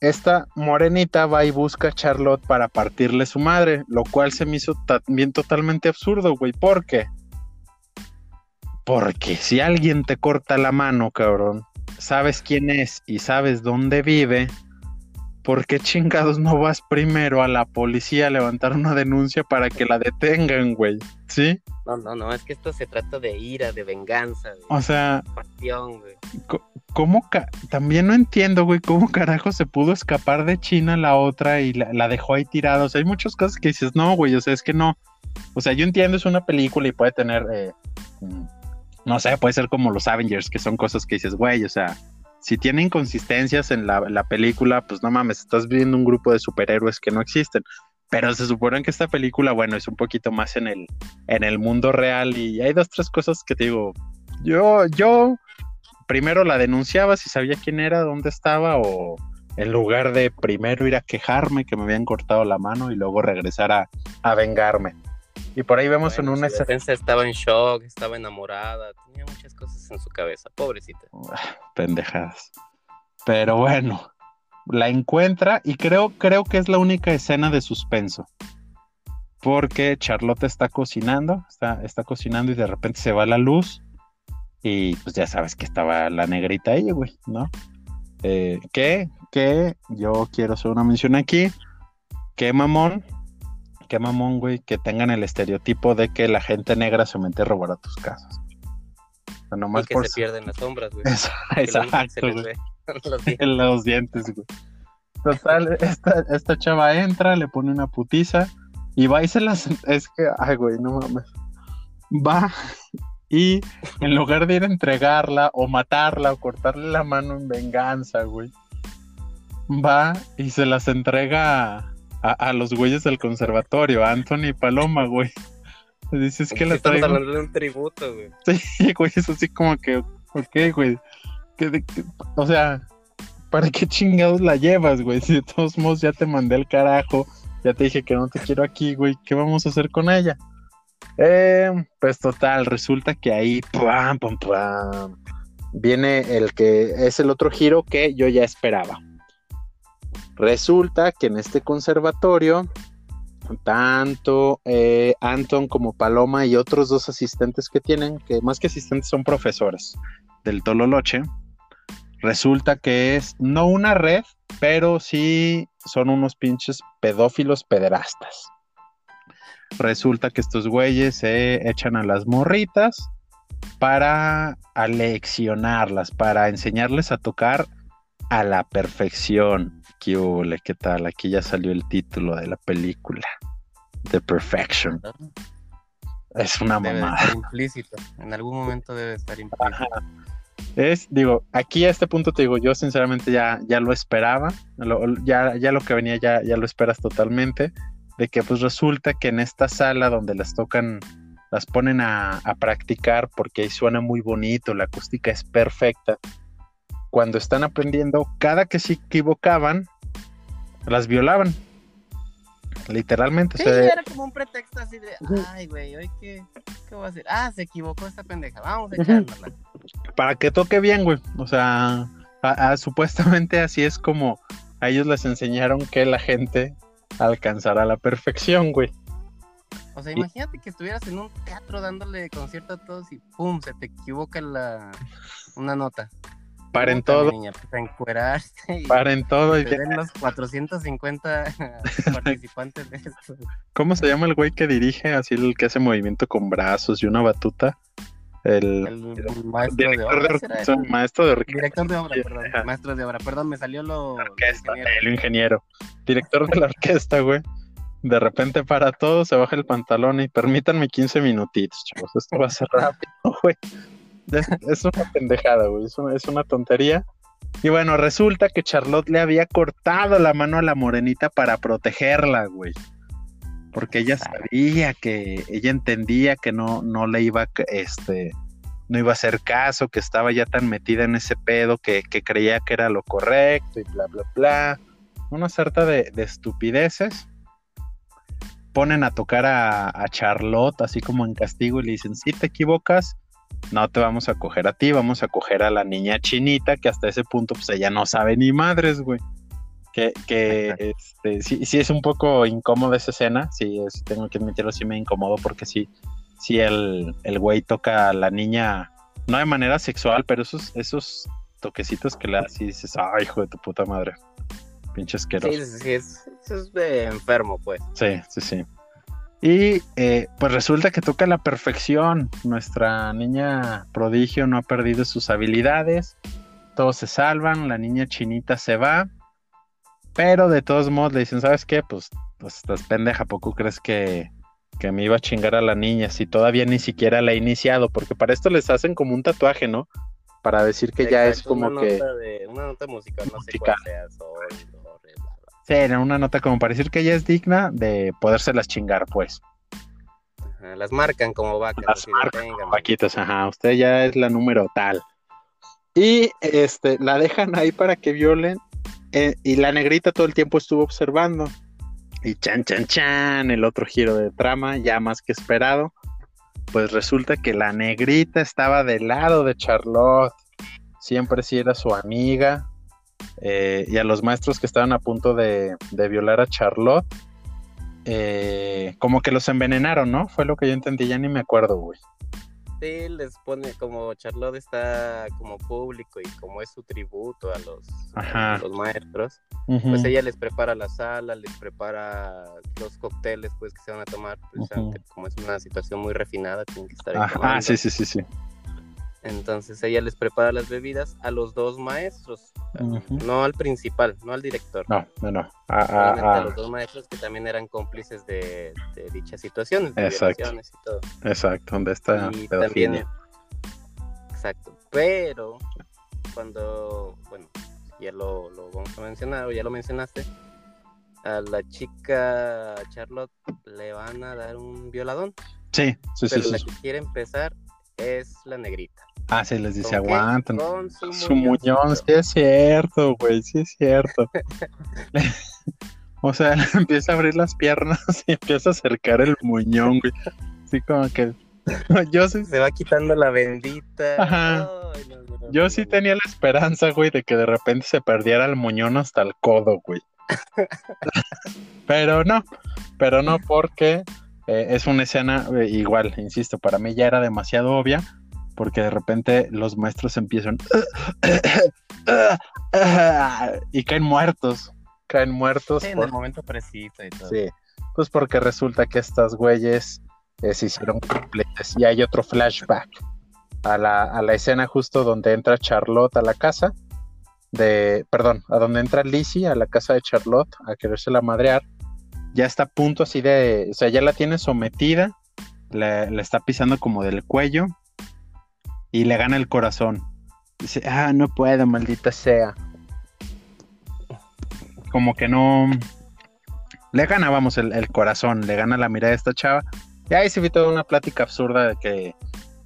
esta morenita va y busca a Charlotte para partirle su madre, lo cual se me hizo también totalmente absurdo, güey. ¿Por qué? Porque si alguien te corta la mano, cabrón, sabes quién es y sabes dónde vive, ¿por qué chingados no vas primero a la policía a levantar una denuncia para que la detengan, güey? ¿Sí? No, no, no, es que esto se trata de ira, de venganza. De o sea, pasión, güey. ¿Cómo también no entiendo, güey, cómo carajo se pudo escapar de China la otra y la, dejó ahí tirada? O sea, hay muchas cosas que dices, no, güey, o sea, es que no. O sea, yo entiendo, es una película y puede tener, eh, mm, no sé, puede ser como los Avengers, que son cosas que dices, güey, o sea, si tiene inconsistencias en la, la, película, pues no mames, estás viendo un grupo de superhéroes que no existen. Pero se supone que esta película, bueno, es un poquito más en el, en el mundo real y hay dos, tres cosas que te digo, yo, yo primero la denunciaba si sabía quién era, dónde estaba o en lugar de primero ir a quejarme que me habían cortado la mano y luego regresar a, a vengarme. Y por ahí vemos en una defensa estaba en shock, estaba enamorada, tenía muchas cosas en su cabeza, pobrecita. Pendejadas. Pero bueno, la encuentra y creo, creo que es la única escena de suspenso. Porque Charlotte está cocinando, está, está cocinando y de repente se va la luz. Y pues ya sabes que estaba la negrita ahí, güey, ¿no? Eh, que, que yo quiero hacer una mención aquí. Que mamón, qué mamón, güey, que tengan el estereotipo de que la gente negra se mete a robar a tus casas. O nomás y que se pierden las sombras, güey. Exacto, güey. en los dientes, güey. Total, esta, esta chava entra, le pone una putiza y va y se las... Es que, ay, güey, no mames. Va y en lugar de ir a entregarla o matarla o cortarle la mano en venganza, güey, va y se las entrega a, los güeyes del conservatorio, a Anthony y Paloma, güey. Dices que la traigo. Estamos hablando de un tributo, güey. Sí, güey, es así como que, ok, güey. o sea, ¿para qué chingados la llevas, güey? Si de todos modos ya te mandé el carajo, ya te dije que no te quiero aquí, güey, ¿qué vamos a hacer con ella? Eh, pues total, resulta que ahí, pam, pam, pam, viene el que es el otro giro que yo ya esperaba. Resulta que en este conservatorio, tanto eh, Anton como Paloma y otros dos asistentes que tienen, que más que asistentes son profesores del Tololoche, resulta que es no una red, pero sí son unos pinches pedófilos pederastas. Resulta que estos güeyes se echan a las morritas para aleccionarlas, para enseñarles a tocar a la perfección. ¿Qué, ¿Qué tal? Aquí ya salió el título de la película. The Perfection. Es una debe mamada. implícito. En algún momento debe estar implícito. Es, digo, aquí a este punto te digo, yo sinceramente ya, ya lo esperaba, ya, ya lo que venía ya, ya lo esperas totalmente, de que pues resulta que en esta sala donde las tocan, las ponen a, a practicar porque ahí suena muy bonito, la acústica es perfecta. Cuando están aprendiendo, cada que se equivocaban, las violaban. Literalmente. Sí, era como un pretexto así de, ay, güey, hoy qué, qué voy a hacer. Ah, se equivocó esta pendeja, vamos a echárnosla. Para que toque bien, güey. O sea, supuestamente así es como a ellos les enseñaron que la gente alcanzará la perfección, güey. O sea, imagínate que estuvieras en un teatro dándole concierto a todos y pum, se te equivoca la una nota. Paren todo. Niña, pues, y Paren todo. Y los 450 participantes de esto. ¿Cómo se llama el güey que dirige así el que hace movimiento con brazos y una batuta? El, el maestro de obra. De, maestro de orquesta. Director de obra, perdón. Maestro de obra. Perdón, me salió lo. Orquesta, ingeniero. el ingeniero. Director de la orquesta, güey. De repente para todo, se baja el pantalón y permítanme 15 minutitos, chavos. Esto va a ser rápido, güey. Es, una pendejada, güey. Es una, tontería. Y bueno, resulta que Charlotte le había cortado la mano a la morenita para protegerla, güey. Porque ella sabía que, ella entendía que no, no le iba, este, no iba a hacer caso, que estaba ya tan metida en ese pedo que, creía que era lo correcto y bla, bla, bla. Una sarta de, estupideces. Ponen a tocar a, a, Charlotte así como en castigo y le dicen, si te equivocas, no te vamos a coger a ti, vamos a coger a la niña chinita, que hasta ese punto pues ella no sabe ni madres, güey. Que, que este, sí, sí es un poco incómoda esa escena, sí, es, tengo que admitirlo, sí me incomodo porque sí, sí el, el güey toca a la niña, no de manera sexual, pero esos, esos toquecitos que le das y dices, ay, hijo de tu puta madre, pinche asqueroso. Sí, sí, sí, es, es de enfermo, pues. Sí, sí, sí. Y eh, pues resulta que toca a la perfección. Nuestra niña prodigio no ha perdido sus habilidades. Todos se salvan, la niña chinita se va. Pero de todos modos le dicen, ¿sabes qué? Pues, pues estás pendeja, ¿poco crees que, que me iba a chingar a la niña si todavía ni siquiera la he iniciado? Porque para esto les hacen como un tatuaje, ¿no? Para decir que ya es como que... una nota musical, no sé cuál sea, en una nota como para decir que ella es digna de podérselas chingar, pues. las marcan como vacas. Las marcan vaquitas, ajá. Usted ya es la número tal. Y este, la dejan ahí para que violen. Eh, y la negrita todo el tiempo estuvo observando. Y chan, chan, chan, el otro giro de trama, ya más que esperado. Pues resulta que la negrita estaba del lado de Charlotte. Siempre sí era su amiga. Eh, y a los maestros que estaban a punto de, violar a Charlotte, eh, como que los envenenaron, ¿no? Fue lo que yo entendí, ya ni me acuerdo, güey. Sí, les pone como Charlotte está como público y como es su tributo a los, los maestros, pues ella les prepara la sala, les prepara los cócteles pues que se van a tomar, pues, como es una situación muy refinada, tienen que estar Ah, sí, sí, sí, sí. Entonces ella les prepara las bebidas a los dos maestros, no al principal, no al director. No, no, no. A, los dos maestros que también eran cómplices de, dichas situaciones, de exacto. y todo. Exacto, donde está y también, Exacto, pero cuando, bueno, ya lo, lo vamos a mencionar, o ya lo mencionaste, a la chica Charlotte le van a dar un violadón. Sí, sí, pero sí. la que quiere empezar es la negrita. Ah, sí, les dice, aguanten. su, muñón, sí es cierto, güey, sí es cierto. o sea, empieza a abrir las piernas y empieza a acercar el muñón, güey. Así como que. Yo sí. Se va quitando la bendita. Ajá. Yo sí tenía la esperanza, güey, de que de repente se perdiera el muñón hasta el codo, güey. pero no, pero no porque eh, es una escena eh, igual, insisto, para mí ya era demasiado obvia porque de repente los maestros empiezan y caen muertos, caen muertos. en el momento preciso y todo. Sí, pues porque resulta que estas güeyes eh, se hicieron completas y hay otro flashback a la, a la escena justo donde entra Charlotte a la casa de, perdón, a donde entra Lizzie a la casa de Charlotte a quererse la madrear, ya está a punto así de, o sea, ya la tiene sometida, le, le está pisando como del cuello y le gana el corazón. Dice, ah, no puedo, maldita sea. Como que no. Le gana, vamos, el, corazón, le gana la mirada de esta chava. Y ahí se vi toda una plática absurda de que,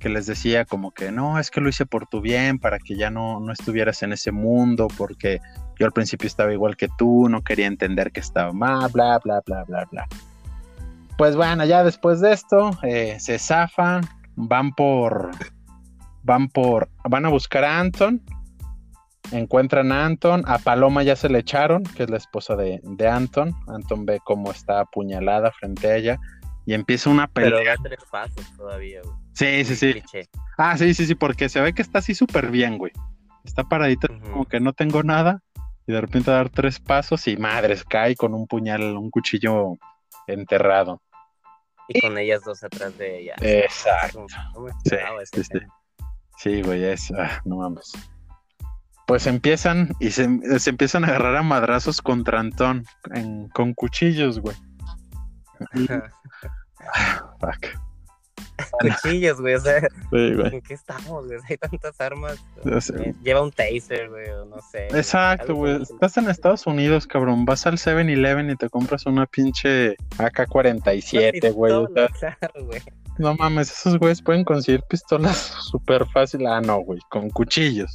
que, les decía como que no, es que lo hice por tu bien, para que ya no, no estuvieras en ese mundo, porque yo al principio estaba igual que tú, no quería entender que estaba mal, bla, bla, bla, bla, bla. Pues bueno, ya después de esto, eh, se zafan, van por, van por, van a buscar a Anton, encuentran a Anton, a Paloma ya se le echaron, que es la esposa de, Anton, Anton ve cómo está apuñalada frente a ella y empieza una pelea. Pero tres pasos todavía, güey. Sí, sí, sí. Ah, sí, sí, sí, porque se ve que está así súper bien, güey. Está paradita como que no tengo nada y de repente dar tres pasos y madres, cae con un puñal, un cuchillo enterrado. Y con ellas dos atrás de ella. Exacto. sí, sí, Sí, güey, es. Ah, no mames. Pues empiezan y se, empiezan a agarrar a madrazos contra Antón con cuchillos, güey. Ah, fuck. Cuchillos, güey, o sea, ¿en qué estamos, güey? Hay tantas armas. Lleva un taser, güey, no sé. Exacto, güey. Estás en Estados Unidos, cabrón. Vas al 7-Eleven y te compras una pinche AK-47, güey. No mames, esos güeyes pueden conseguir pistolas súper fácil. Ah, no, güey, con cuchillos.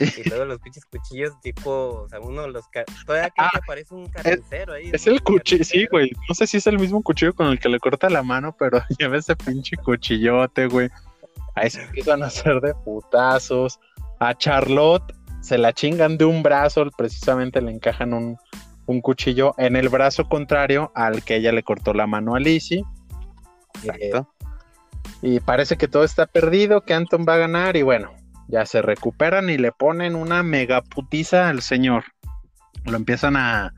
Y luego los pinches cuchillos, tipo, o sea, uno de los. Todavía que ah, parece un carnicero ahí. Es el cuchillo, sí, güey. No sé si es el mismo cuchillo con el que le corta la mano, pero lleva ese pinche cuchillote, güey. Ahí se empiezan a hacer de putazos. A Charlotte se la chingan de un brazo, precisamente le encajan un, un cuchillo en el brazo contrario al que ella le cortó la mano a Lizzie Exacto. y parece que todo está perdido, que Anton va a ganar y bueno, ya se recuperan y le ponen una megaputiza al señor. Lo empiezan a,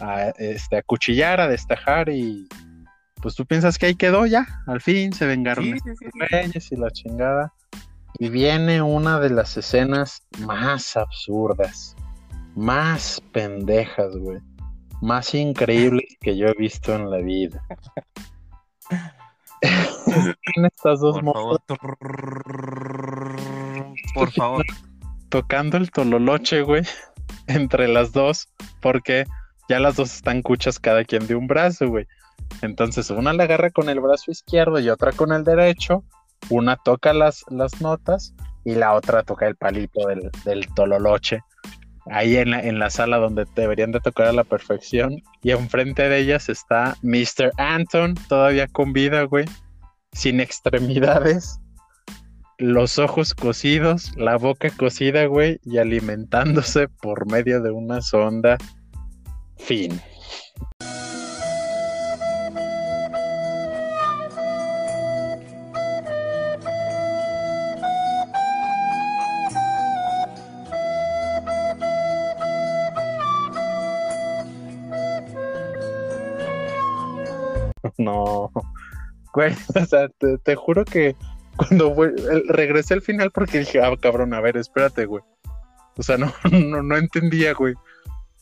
a, este, a cuchillar, a destajar y pues tú piensas que ahí quedó ya, al fin se vengaron y la chingada. Y viene una de las escenas más absurdas, más pendejas, güey, más increíbles que yo he visto en la vida. en estas dos por Por favor. Tocando el tololoche, güey. Entre las dos. Porque ya las dos están cuchas cada quien de un brazo, güey. Entonces una la agarra con el brazo izquierdo y otra con el derecho. Una toca las, las notas y la otra toca el palito del, del tololoche ahí en la, en la sala donde deberían de tocar a la perfección. Y enfrente de ellas está Mr. Anton, todavía con vida, güey. Sin extremidades. Los ojos cosidos, la boca cosida, güey. Y alimentándose por medio de una sonda. Fin. No, güey, o sea, te, juro que cuando regresé al final porque dije, ah, cabrón, a ver, espérate, güey. O sea, no, no, no entendía, güey.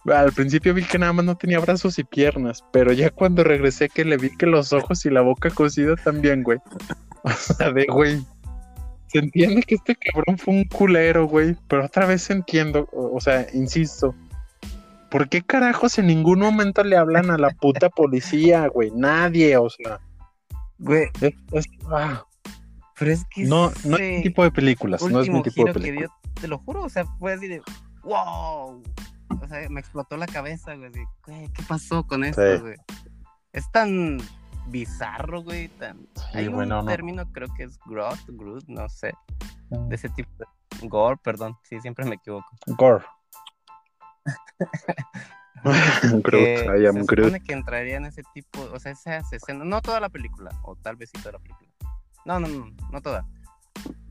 Al principio vi que nada más no tenía brazos y piernas, pero ya cuando regresé que le vi que los ojos y la boca cosida también, güey. O sea, de güey. Se entiende que este cabrón fue un culero, güey, pero otra vez entiendo, o sea, insisto, ¿Por qué carajos en ningún momento le hablan a la puta policía, güey? Nadie, o sea. Güey. Ah. Pero es que. No, no es mi tipo de películas. No es mi tipo de películas. te lo juro, o sea, fue así de. ¡Wow! O sea, me explotó la cabeza, güey. Güey, ¿qué pasó con esto, güey? Es tan bizarro, güey. Tan... Hay un término, creo que es Groot, Groot, no sé. De ese tipo. Gore, perdón. Sí, siempre me equivoco. Gore. se supone que entraría en ese tipo, o sea, esa escena, no toda la película, o tal vez sí toda la película. No, no, no, no toda.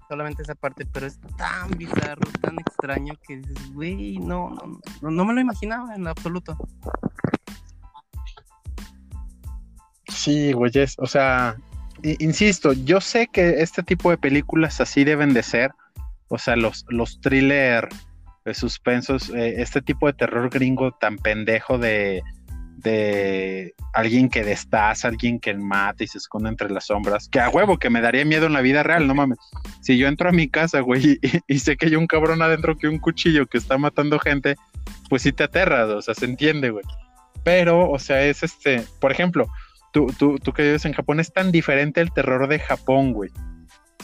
Solamente esa parte, pero es tan bizarro, tan extraño que dices, güey, no, no, no, me lo imaginaba en absoluto. Sí, güey, o sea, insisto, yo sé que este tipo de películas así deben de ser, o sea, los, los thriller suspensos, eh, este tipo de terror gringo tan pendejo de, de alguien que destaza, alguien que mata y se esconde entre las sombras, que a huevo, que me daría miedo en la vida real, no mames. Si yo entro a mi casa, güey, y, sé que hay un cabrón adentro que un cuchillo que está matando gente, pues sí te aterras, o sea, se entiende, güey. Pero, o sea, es este, por ejemplo, tú, tú, tú que vives en Japón, es tan diferente el terror de Japón, güey.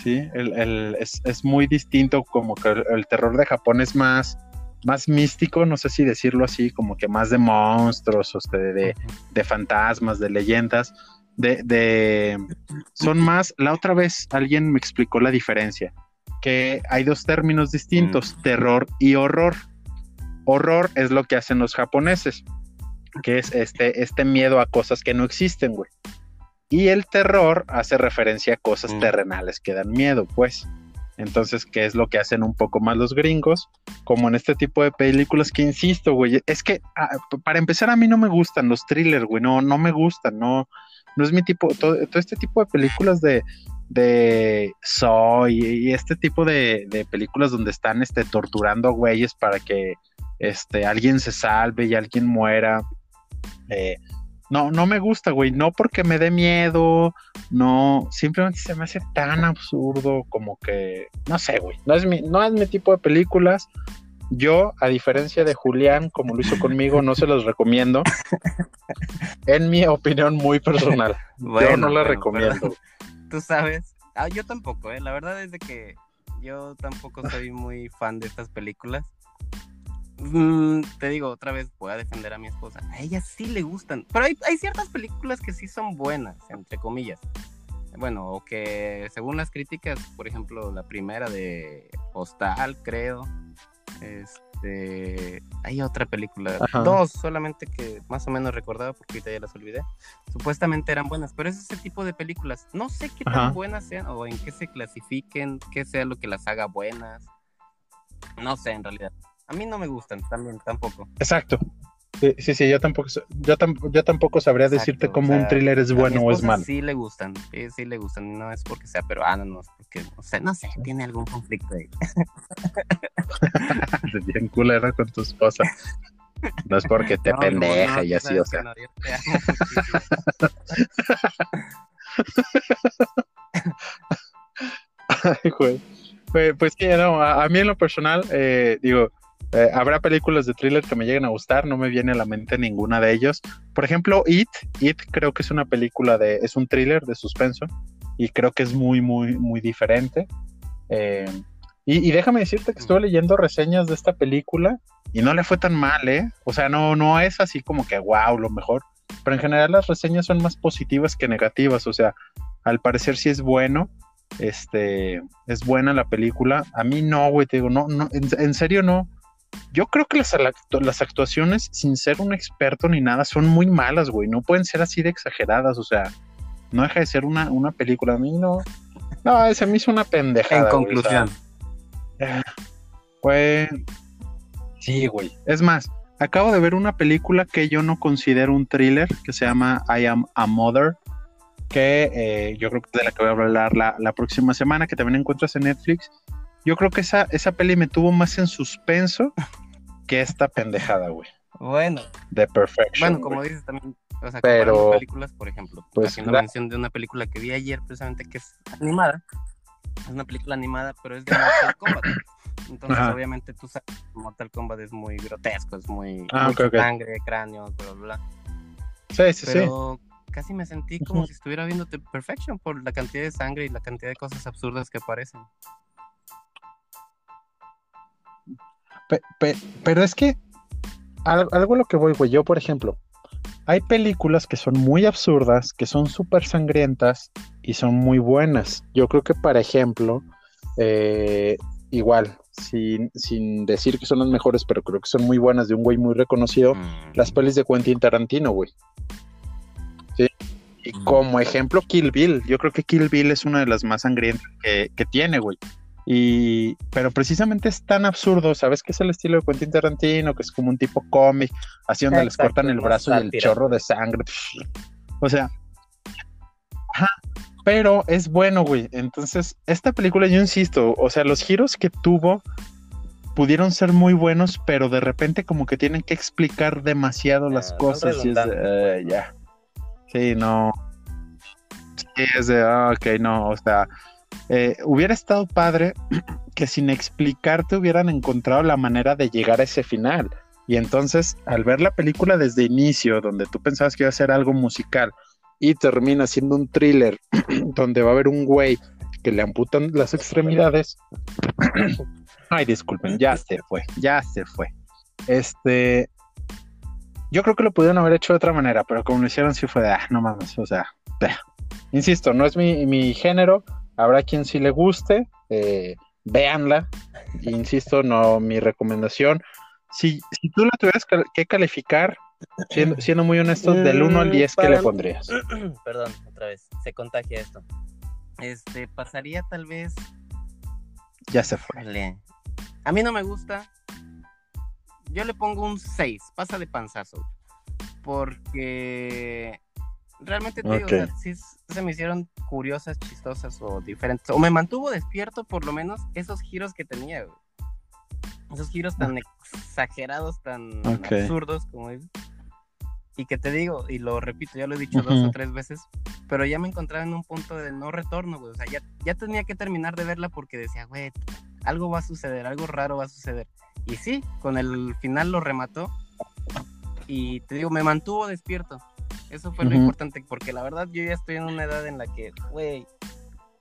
Sí, el, es, es, muy distinto, como que el terror de Japón es más más místico, no sé si decirlo así, como que más de monstruos, o de, de, fantasmas, de leyendas, de, de, son más, la otra vez alguien me explicó la diferencia, que hay dos términos distintos, mm. terror y horror. Horror es lo que hacen los japoneses, que es este, este miedo a cosas que no existen, güey. Y el terror hace referencia a cosas mm. terrenales que dan miedo, pues. Entonces, ¿qué es lo que hacen un poco más los gringos? Como en este tipo de películas que insisto, güey, es que ah, para empezar a mí no me gustan los thrillers, güey, no, no me gustan, no, no es mi tipo, todo, este tipo de películas de, de Soy y, este tipo de, de, películas donde están este, torturando a güeyes para que este, alguien se salve y alguien muera. Eh, no, no me gusta, güey. No porque me dé miedo, no, simplemente se me hace tan absurdo como que, no sé, güey. No es mi, no es mi tipo de películas. Yo, a diferencia de Julián, como lo hizo conmigo, no se los recomiendo. en mi opinión muy personal. yo no la recomiendo. Tú sabes, ah, yo tampoco, ¿eh? La verdad es de que yo tampoco soy muy fan de estas películas. Mm, te digo, otra vez voy a defender a mi esposa. A ella sí le gustan. Pero hay, hay ciertas películas que sí son buenas, entre comillas. Bueno, o que según las críticas, por ejemplo, la primera de Hostal, creo. Este. Hay otra película. Dos solamente que más o menos recordaba porque ahorita ya las olvidé. Supuestamente eran buenas, pero es ese tipo de películas. No sé qué tan buenas sean o en qué se clasifiquen, qué sea lo que las haga buenas. No sé, en realidad. A mí no me gustan también, tampoco. Exacto. Sí, sí, yo tampoco, yo, yo tampoco sabría decirte cómo un thriller es bueno o es malo. Sí le gustan, sí, sí le gustan, no es porque sea peruano, no es porque, no sé, no sé, tiene algún conflicto ahí. bien culera con tu esposa. No es porque te pendeja y así, o sea. Ay, güey. Pues, pues que no, a, mí en lo personal, eh, digo, eh, habrá películas de thriller que me lleguen a gustar, no me viene a la mente ninguna de ellos. Por ejemplo, It, It creo que es una película de, es un thriller de suspenso y creo que es muy, muy, muy diferente. Eh, y, déjame decirte que estuve leyendo reseñas de esta película y no le fue tan mal, ¿eh? O sea, no, no es así como que wow, lo mejor. Pero en general las reseñas son más positivas que negativas. O sea, al parecer sí es bueno. Este, es buena la película. A mí no, güey, te digo, no, no, en serio no yo creo que las, las, actuaciones, sin ser un experto ni nada, son muy malas, güey. No pueden ser así de exageradas, o sea, no deja de ser una, una película. A mí no. No, ese me hizo una pendejada. En conclusión. Pues. Sí, güey. Es más, acabo de ver una película que yo no considero un thriller, que se llama I Am a Mother, que eh, yo creo que de la que voy a hablar la, la próxima semana, que también encuentras en Netflix yo creo que esa, esa peli me tuvo más en suspenso que esta pendejada, güey. Bueno. De Perfection. Bueno, como dices también, o sea, pero películas, por ejemplo, pues, haciendo mención de una película que vi ayer precisamente que es animada. Es una película animada, pero es de Mortal Kombat. Entonces, obviamente, tú sabes que Mortal Kombat es muy grotesco, es muy ah, sangre, cráneo, bla, bla, bla. Sí, sí, pero casi me sentí como si estuviera viendo The Perfection por la cantidad de sangre y la cantidad de cosas absurdas que aparecen. Pero es que algo, a lo que voy, güey, yo por ejemplo, hay películas que son muy absurdas, que son súper sangrientas y son muy buenas. Yo creo que, por ejemplo, eh, igual, sin, sin, decir que son las mejores, pero creo que son muy buenas de un güey muy reconocido, mm. las pelis de Quentin Tarantino, güey. Sí. Y mm. como ejemplo, Kill Bill. Yo creo que Kill Bill es una de las más sangrientas que, que tiene, güey. Y, pero precisamente es tan absurdo, ¿sabes? Que es el estilo de Quentin Tarantino, que es como un tipo cómic, así donde les cortan el brazo y el chorro de sangre. O sea, pero es bueno, güey. Entonces, esta película, yo insisto, o sea, los giros que tuvo pudieron ser muy buenos, pero de repente como que tienen que explicar demasiado las son cosas y es de, redundantes, eh, pues. ya. Sí, no. Sí, es de, ah, ok, no, o sea, eh, hubiera estado padre que sin explicarte hubieran encontrado la manera de llegar a ese final. Y entonces, al ver la película desde inicio, donde tú pensabas que iba a ser algo musical y termina siendo un thriller donde va a haber un güey que le amputan las extremidades. Ay, disculpen, ya se fue, ya se fue. Este, yo creo que lo pudieron haber hecho de otra manera, pero como lo hicieron sí fue de, ah, no mames, o sea, insisto, no es mi, mi género, habrá quien sí le guste, eh, véanla, insisto, no mi recomendación. Si, si tú la tuvieras que calificar, siendo, siendo muy honestos, del 1 al 10, ¿qué le pondrías? Perdón, otra vez, se contagia esto. Este, pasaría tal vez. Ya se fue. A mí no me gusta. Yo le pongo un 6, pasa de panzazo. Porque realmente te digo, o sea, sí se me hicieron curiosas, chistosas o diferentes. O me mantuvo despierto por lo menos esos giros que tenía, güey. Esos giros tan exagerados, tan Ok. absurdos, como dices. Y que te digo, y lo repito, ya lo he dicho dos Ujú. o tres veces, pero ya me encontraba en un punto de no retorno, güey. O sea, ya, ya tenía que terminar de verla porque decía, güey, algo va a suceder, algo raro va a suceder. Y sí, con el final lo remató. Y te digo, me mantuvo despierto. Eso fue lo importante, porque la verdad yo ya estoy en una edad en la que, güey,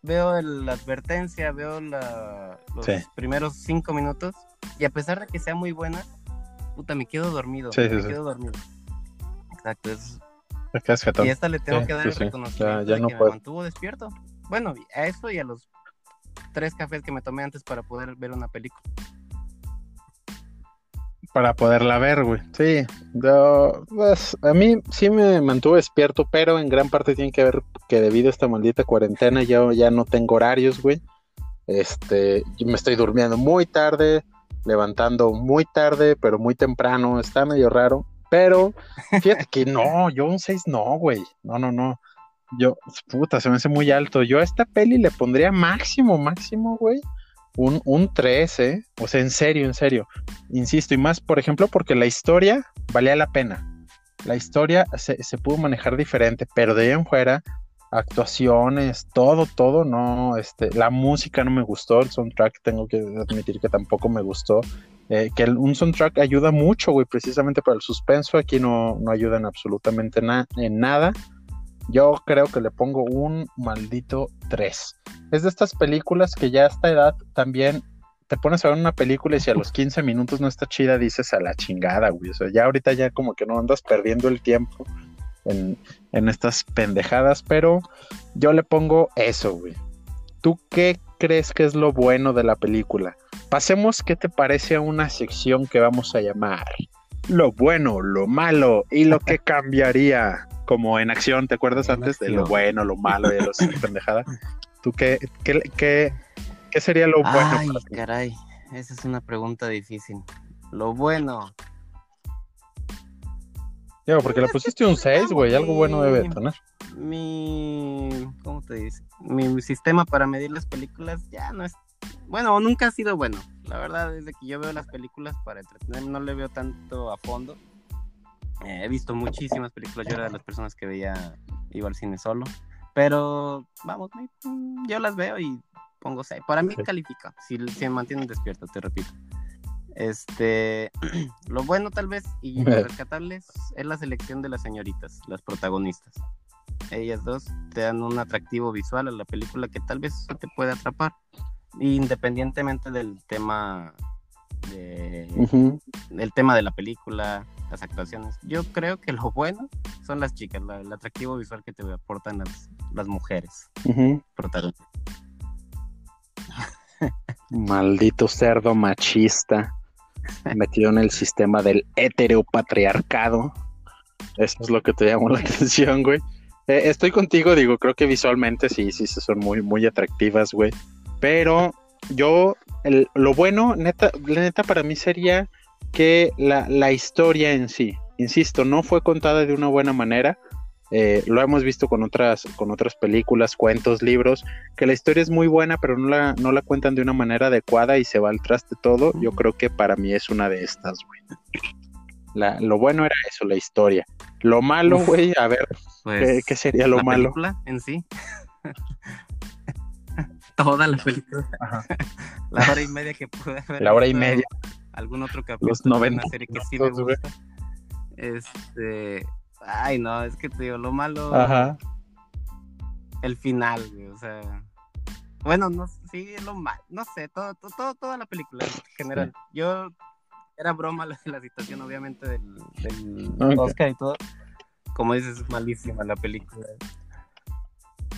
veo el- la advertencia, veo la- los Sí. primeros cinco minutos, y a pesar de que sea muy buena, puta, me quedo dormido. Sí, sí, me quedo dormido. Exacto, es, y esta le tengo que dar el reconocimiento Ya- ya de no que puedo. me mantuvo despierto. Bueno, a eso y a los tres cafés que me tomé antes para poder ver una película. Para poderla ver, güey. Sí, yo, pues, a mí sí me mantuvo despierto, pero en gran parte tiene que ver que debido a esta maldita cuarentena yo ya no tengo horarios, güey. Este, yo me estoy durmiendo muy tarde, levantando muy tarde, pero muy temprano, está medio raro. Pero fíjate que no, yo un 6 no, güey. No, no, no. Yo, puta, se me hace muy alto. Yo a esta peli le pondría máximo, máximo, güey. Un, un 3, ¿eh? O sea, en serio, en serio. Insisto, y más, por ejemplo, porque la historia valía la pena. La historia se, se pudo manejar diferente, pero de ahí en fuera, actuaciones, todo, todo, no, este, la música no me gustó, el soundtrack tengo que admitir que tampoco me gustó. Eh, que el- un soundtrack ayuda mucho, güey, precisamente para el suspenso, aquí no, no ayudan absolutamente na- en nada. Yo creo que le pongo un maldito 3. Es de estas películas que ya a esta edad también te pones a ver una película y si a los 15 minutos no está chida, dices a la chingada, güey. O sea, ya ahorita ya como que no andas perdiendo el tiempo en, en estas pendejadas, pero yo le pongo eso, güey. ¿Tú qué crees que es lo bueno de la película? Pasemos, ¿qué te parece a una sección que vamos a llamar lo bueno, lo malo y lo que cambiaría? Como en acción, ¿te acuerdas En antes de lo bueno, lo malo y de los pendejadas? ¿Tú qué, qué, qué, qué sería lo bueno? Ay, para ti? caray, esa es una pregunta difícil. Lo bueno, Digo, porque le pusiste un 6, güey, algo bueno debe tener. mi, ¿cómo te dice? Mi sistema para medir las películas ya no es, bueno, nunca ha sido bueno. La verdad es de que yo veo las películas para entretenerme, no le veo tanto a fondo. Eh, he visto muchísimas películas, yo era de las personas que veía, iba al cine solo. Pero, vamos, me- yo las veo y pongo 6. Para mí califica, si, si me mantienen despierto, te repito. Este, lo bueno tal vez y rescatables es la selección de las señoritas, las protagonistas. Ellas dos te dan un atractivo visual a la película que tal vez te puede atrapar, independientemente del tema de, Ujú. el tema de la película, las actuaciones. Yo creo que lo bueno son las chicas, la- el atractivo visual que te aportan las, las mujeres protagonistas. Maldito cerdo machista metido en el sistema del heteropatriarcado. Eso es lo que te llamó la atención, güey. Eh, estoy contigo, digo, creo que visualmente sí, sí, sí son muy, muy atractivas, güey. Pero yo, el- lo bueno, neta, la neta para mí sería que la, la historia en sí, insisto, no fue contada de una buena manera. eh, lo hemos visto con otras, con otras películas, cuentos, libros, que la historia es muy buena, pero no la, no la cuentan de una manera adecuada y se va al traste todo. Yo creo que para mí es una de estas, güey. lo bueno era eso, la historia. Lo malo, güey, a ver, pues, ¿qué, sería lo la malo? Película en sí. Toda la película. La hora y media que pude ver. La hora y media. Algún otro capítulo Los 90 de una serie que sí me gusta. Este, Ay, no, es que te digo, lo malo. Ajá. El final, güey, o sea. Bueno, no, sí, lo malo. No sé, todo, todo, toda la película en general. Yo. Era broma la, la situación, obviamente, del, del Oscar y todo. Como dices, es malísima la película.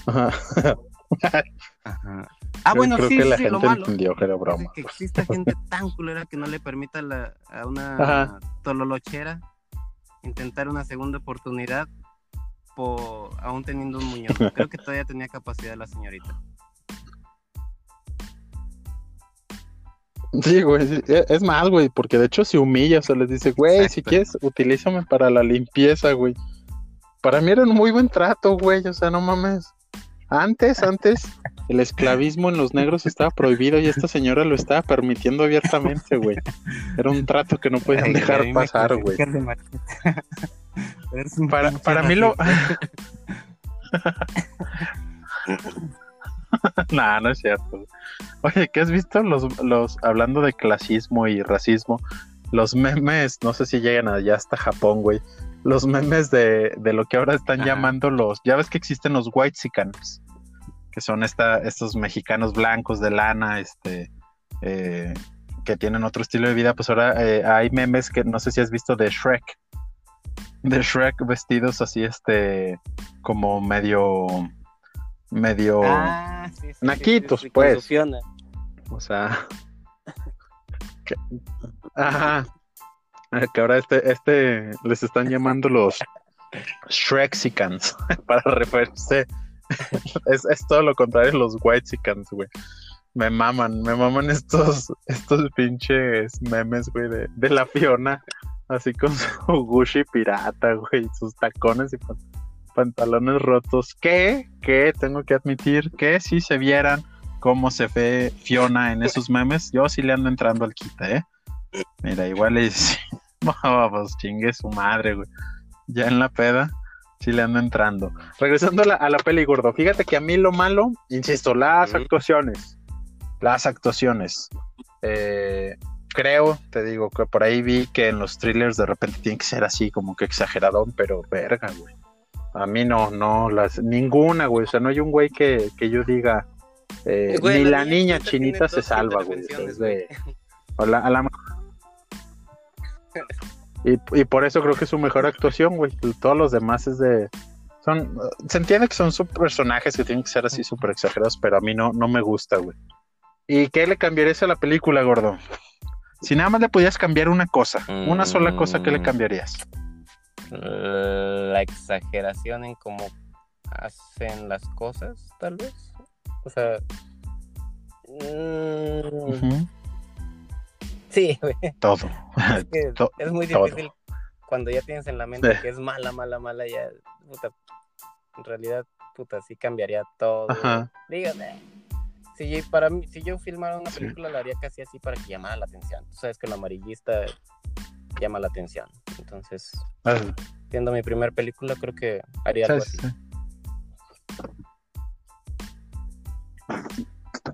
Ajá. Ajá. Ah, bueno, sí, que la sí, gente lo malo. Entendió que era broma. que exista gente tan culera que no le permita la, a una tololochera intentar una segunda oportunidad por, aún teniendo un muñón. Creo que todavía tenía capacidad la señorita. Sí, güey, e, es más, güey, porque de hecho se humilla, o sea, les dice, güey, si quieres, utilízame para la limpieza, güey. Para mí era un muy buen trato, güey, o sea, no mames. Antes, antes, el esclavismo en los negros estaba prohibido y esta señora lo estaba permitiendo abiertamente, güey. Era un trato que no podían dejar pasar, güey. para, para mí lo... nah, no es cierto. Oye, ¿qué has visto los, los, hablando de clasismo y racismo? Los memes, no sé si llegan allá hasta Japón, güey. Los memes de, de lo que ahora están llamando los, ya ves que existen los white sicans que son esta, estos mexicanos blancos de lana, este, eh, que tienen otro estilo de vida, pues ahora eh, hay memes que no sé si has visto de Shrek, de Shrek vestidos así, este, como medio, medio ah, naquitos, pues. O sea, que, ajá, que ahora este, este les están llamando los Shreksicans para referirse es, es, todo lo contrario los White Chickens, güey. Me maman, me maman estos, estos pinches memes, güey, de, de la Fiona, así con su Gucci pirata, güey, sus tacones y pantalones rotos. Que, que tengo que admitir que si se vieran cómo se ve Fiona en esos memes, yo sí le ando entrando al quita, ¿eh? Mira, igual es. Vamos, chingue su madre, güey. Ya en la peda sí le ando entrando. Regresando a la, peli, gordo. Fíjate que a mí lo malo, insisto, las actuaciones. Las actuaciones. Eh, creo, te digo, que por ahí vi que en los thrillers de repente tiene que ser así, como que exageradón, pero verga, güey. A mí no, no, las, ninguna, güey. O sea, no hay un güey que, que yo diga, eh, ni la, niña, chinita se salva, güey. Es de, a la, Y, por eso creo que es su mejor actuación, güey. Todos los demás es de. Son, se entiende que son personajes que tienen que ser así súper exagerados, pero a mí no, no me gusta, güey. ¿Y qué le cambiarías a la película, gordo? Si nada más le pudieras cambiar una cosa, una sola cosa, ¿qué le mm. cambiarías? La exageración en cómo hacen las cosas, tal vez. O sea. Mm, Sí, güey. Todo. Es, muy difícil cuando ya tienes en la mente que es mala, mala, mala, ya, puta, en realidad, puta, sí cambiaría todo. Dígame. Si yo, para mí, si yo filmara una película, la haría casi así para que llamara la atención. Tú sabes que el amarillista llama la atención. Entonces, siendo mi primera película, creo que haría algo así.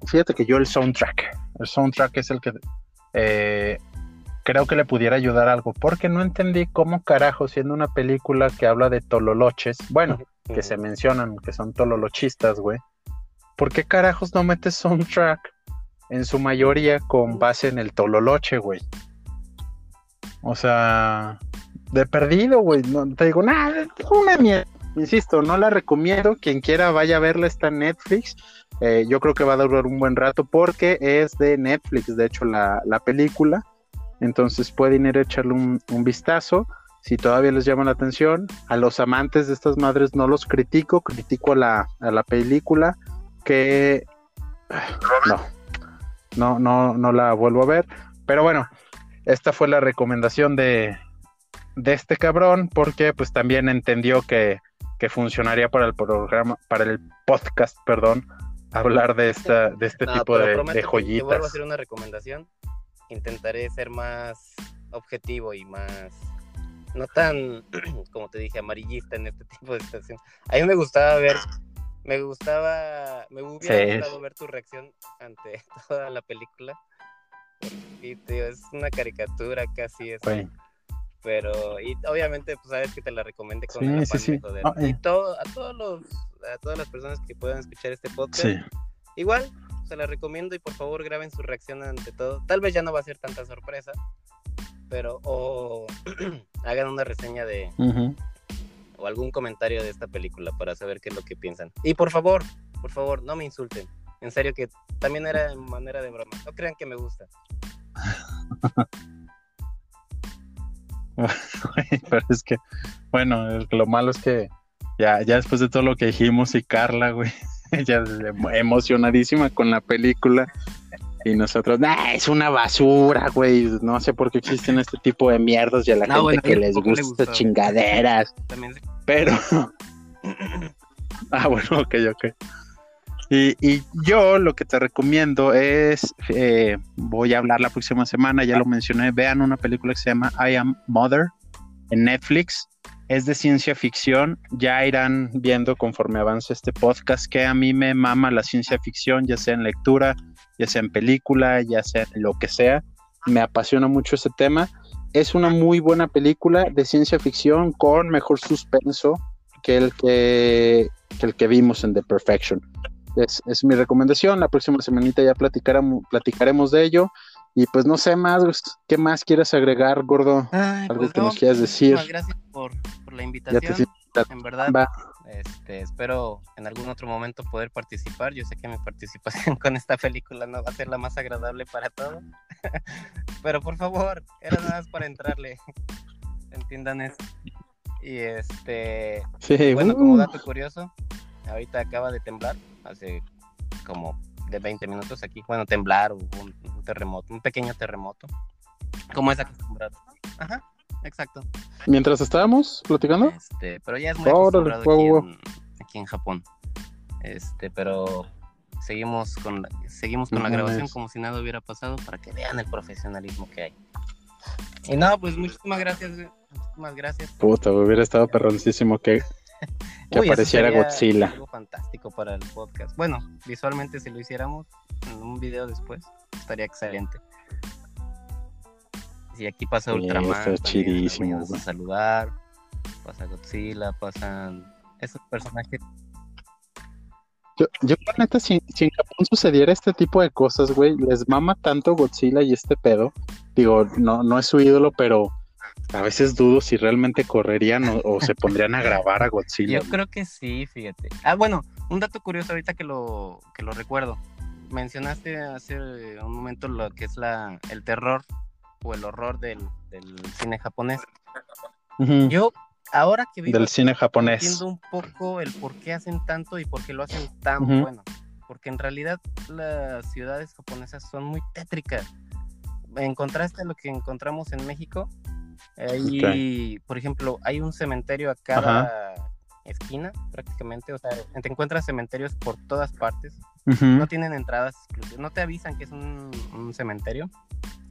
Fíjate que yo el soundtrack, el soundtrack es el que eh, creo que le pudiera ayudar algo, porque no entendí cómo carajo, siendo una película que habla de tololoches, bueno, que se mencionan que son tololochistas, güey, ¿por qué carajos no metes soundtrack en su mayoría con base en el tololoche, güey? O sea, de perdido, güey, no te digo, nada, una mierda. Insisto, no la recomiendo. Quien quiera vaya a verla, está en Netflix. Eh, yo creo que va a durar un buen rato porque es de Netflix, de hecho, la, película. Entonces pueden ir a echarle un, vistazo. Si todavía les llama la atención, a los amantes de estas madres no los critico, critico a la, la película que no, no, no, no la vuelvo a ver. Pero bueno, esta fue la recomendación de, de este cabrón porque pues también entendió que que funcionaría para el programa, para el podcast, perdón, hablar de esta, de este tipo de, de joyitas. vuelvo a hacer una recomendación. Intentaré ser más objetivo y más no tan, como te dije, amarillista en este tipo de situación. A mí me gustaba ver, me gustaba, me hubiera gustado ver tu reacción ante toda la película. Y tío, es una caricatura casi. Pero, y obviamente, pues sabes que te la recomendé con el sí, Y eh. todo, a todos los, a todas las personas que puedan escuchar este podcast, igual se la recomiendo y por favor graben su reacción ante todo. Tal vez ya no va a ser tanta sorpresa, pero o hagan una reseña de o algún comentario de esta película para saber qué es lo que piensan. Y por favor, por favor, no me insulten. En serio que también era en manera de broma. No crean que me gusta. Pero es que, bueno, lo malo es que ya, ya después de todo lo que dijimos y Carla, güey, ella emocionadísima con la película y nosotros, nah, es una basura, güey. No sé por qué existen este tipo de mierdas y a la gente que les gusta chingaderas. Pero. ah, bueno, ok, ok. Y, y, yo lo que te recomiendo es, eh, voy a hablar la próxima semana, ya lo mencioné, vean una película que se llama I Am Mother en Netflix es de ciencia ficción. Ya irán viendo conforme avance este podcast que a mí me mama la ciencia ficción, ya sea en lectura, ya sea en película, ya sea en lo que sea. Me apasiona mucho ese tema. Es una muy buena película de ciencia ficción con mejor suspenso que el que, el que vimos en The Perfection. Es, es, mi recomendación. La próxima semanita ya platicaremos, de ello. Y pues no sé más, ¿qué más quieres agregar, gordo? Algo pues que nos quieras decir. gracias por, la invitación. En verdad, este, espero en algún otro momento poder participar. Yo sé que mi participación con esta película no va a ser la más agradable para todos. Pero por favor, era nada más para entrarle. Entiendan eso. Y este. bueno, como uh. dato curioso, ahorita acaba de temblar hace como de 20 minutos aquí. Bueno, temblar, un, un terremoto, un pequeño terremoto. Como es acostumbrado. Ajá, exacto. Mientras estábamos platicando. Este, pero ya es muy acostumbrado aquí, en, aquí, en, Japón. Este, pero seguimos con la, seguimos con la grabación como si nada hubiera pasado para que vean el profesionalismo que hay. Y no, pues muchísimas gracias, muchísimas gracias. Puta, hubiera estado perroncísimo que que apareciera Godzilla. Algo fantástico para el podcast. Bueno, visualmente si lo hiciéramos en un video después, estaría excelente. Si aquí pasa Ultraman, está chidísimo. a saludar, pasa Godzilla, pasan esos personajes. Yo, yo la neta, si, si, en Japón sucediera este tipo de cosas, güey, les mama tanto Godzilla y este pedo. Digo, no, no es su ídolo, pero a veces dudo si realmente correrían o, se pondrían a grabar a Godzilla. Yo creo que sí, fíjate. Ah, bueno, un dato curioso ahorita que lo, que lo recuerdo. Mencionaste hace un momento lo que es la, el terror o el horror del, cine japonés. Yo, ahora que vivo del cine japonés, entiendo un poco el por qué hacen tanto y por qué lo hacen tan bueno. Porque en realidad las ciudades japonesas son muy tétricas. En contraste a lo que encontramos en México, Ahí, por ejemplo, hay un cementerio a cada esquina prácticamente, o sea, te encuentras cementerios por todas partes, no tienen entradas exclusivas, no te avisan que es un, cementerio,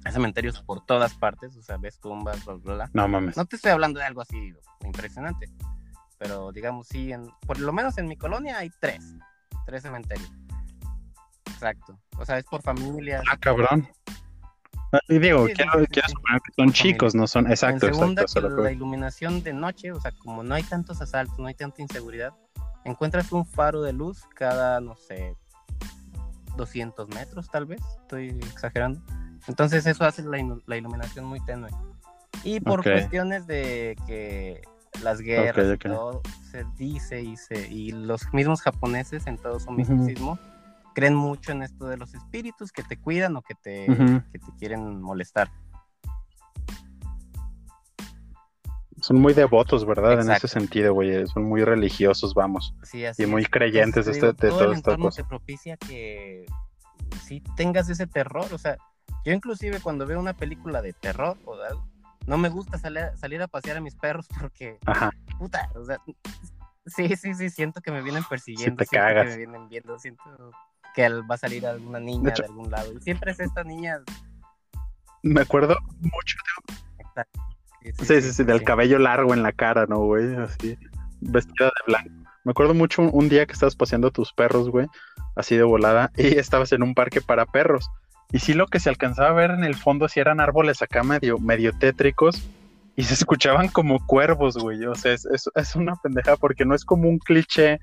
hay cementerios por todas partes, o sea, ves tumbas, bla, bla, bla. No mames. No te estoy hablando de algo así impresionante, pero digamos, sí, en, por lo menos en mi colonia hay tres, tres cementerios. Exacto. O sea, es por familias. Ah, cabrón. Y digo, quiero, suponer que son chicos, no son. Exacto, en segunda, exacto. la iluminación de noche, o sea, como no hay tantos asaltos, no hay tanta inseguridad, encuentras un faro de luz cada, no sé, 200 metros, tal vez, estoy exagerando. Entonces, eso hace la, iluminación muy tenue. Y por cuestiones de que las guerras y todo se dice y, se, y los mismos japoneses en todo su misticismo creen mucho en esto de los espíritus que te cuidan o que te, que te quieren molestar. Son muy devotos, ¿verdad? En ese sentido, güey. Son muy religiosos, vamos. Sí, y muy creyentes de, este, de todo, todo esto. te propicia que si tengas ese terror. O sea, yo inclusive cuando veo una película de terror o no me gusta salir, salir a pasear a mis perros porque, puta, o sea, Sí, sí, sí, siento que me vienen persiguiendo. te siento cagas. que me vienen viendo, siento que va a salir alguna niña de, hecho- algún lado. Y siempre es esta niña. Me acuerdo mucho, sí, sí, sí, del cabello largo en la cara, ¿no, güey? Así, vestida de blanco. Me acuerdo mucho un, día que estabas paseando tus perros, güey, así de volada, y estabas en un parque para perros. Y sí lo que se alcanzaba a ver en el fondo, sí eran árboles acá medio, medio tétricos, y se escuchaban como cuervos, güey. O sea, es, es, es una pendejada porque no es como un cliché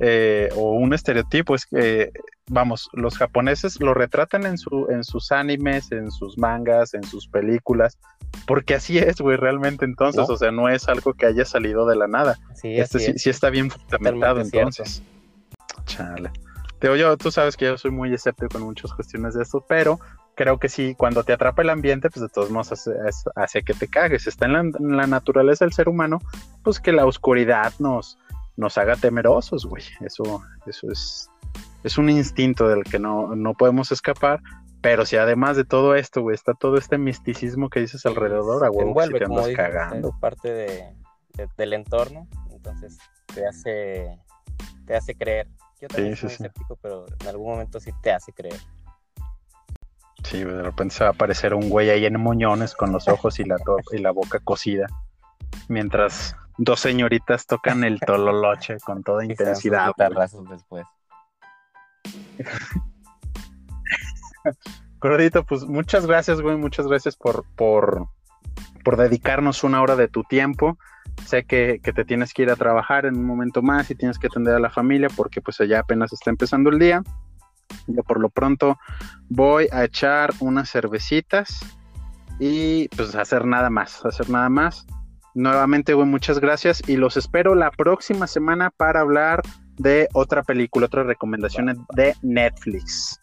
eh, o un estereotipo, es que, vamos, los japoneses lo retratan en, su, en sus animes, en sus mangas, en sus películas, porque así es, güey, realmente entonces, ¿No? o sea, no es algo que haya salido de la nada. Sí, Este sí, es. sí está bien fundamentado Totalmente cierto. entonces. Chale. Digo, yo, tú sabes que yo soy muy escéptico en muchas cuestiones de esto, pero creo que sí, cuando te atrapa el ambiente, pues de todos modos hace que te cagues. Está en la, en la naturaleza del ser humano, pues que la oscuridad nos, nos haga temerosos, güey. Eso, eso es, es un instinto del que no, no podemos escapar. Pero si además de todo esto, güey, está todo este misticismo que dices alrededor, a huevo envuelve, te andas cagando. es parte de, de- del entorno, entonces te hace, te hace creer. Yo también Sí, soy sí, sí. escéptico, pero en algún momento sí te hace creer. Sí, de repente se va a aparecer un güey ahí en moñones con los ojos y la, y la boca cocida, mientras dos señoritas tocan el tololoche con toda intensidad. después. Gordito, pues muchas gracias, güey, muchas gracias por, por, por dedicarnos una hora de tu tiempo. Sé que, que te tienes que ir a trabajar en un momento más y tienes que atender a la familia porque pues allá apenas está empezando el día. Yo por lo pronto voy a echar unas cervecitas y pues hacer nada más, hacer nada más. Nuevamente, güey, muchas gracias y los espero la próxima semana para hablar de otra película, otras recomendaciones de Netflix.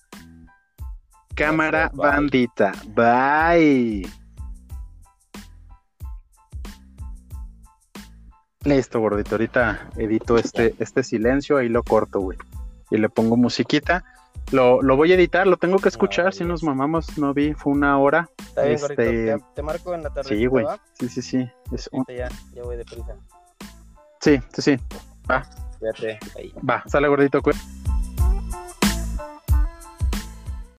Cámara bye. bandita. Bye. Listo, gordito. Ahorita edito este, este silencio, ahí lo corto, güey. Y le pongo musiquita. Lo, lo voy a editar, lo tengo que escuchar. No, si nos mamamos, no vi, fue una hora. Está bien, Este, te, te marco en la tarde. Sí, güey. Sí, sí, sí. Es un- Ya, ya voy deprisa. Sí, sí, sí. Va, Cuídate. Ahí. va. Sale, gordito. cuí-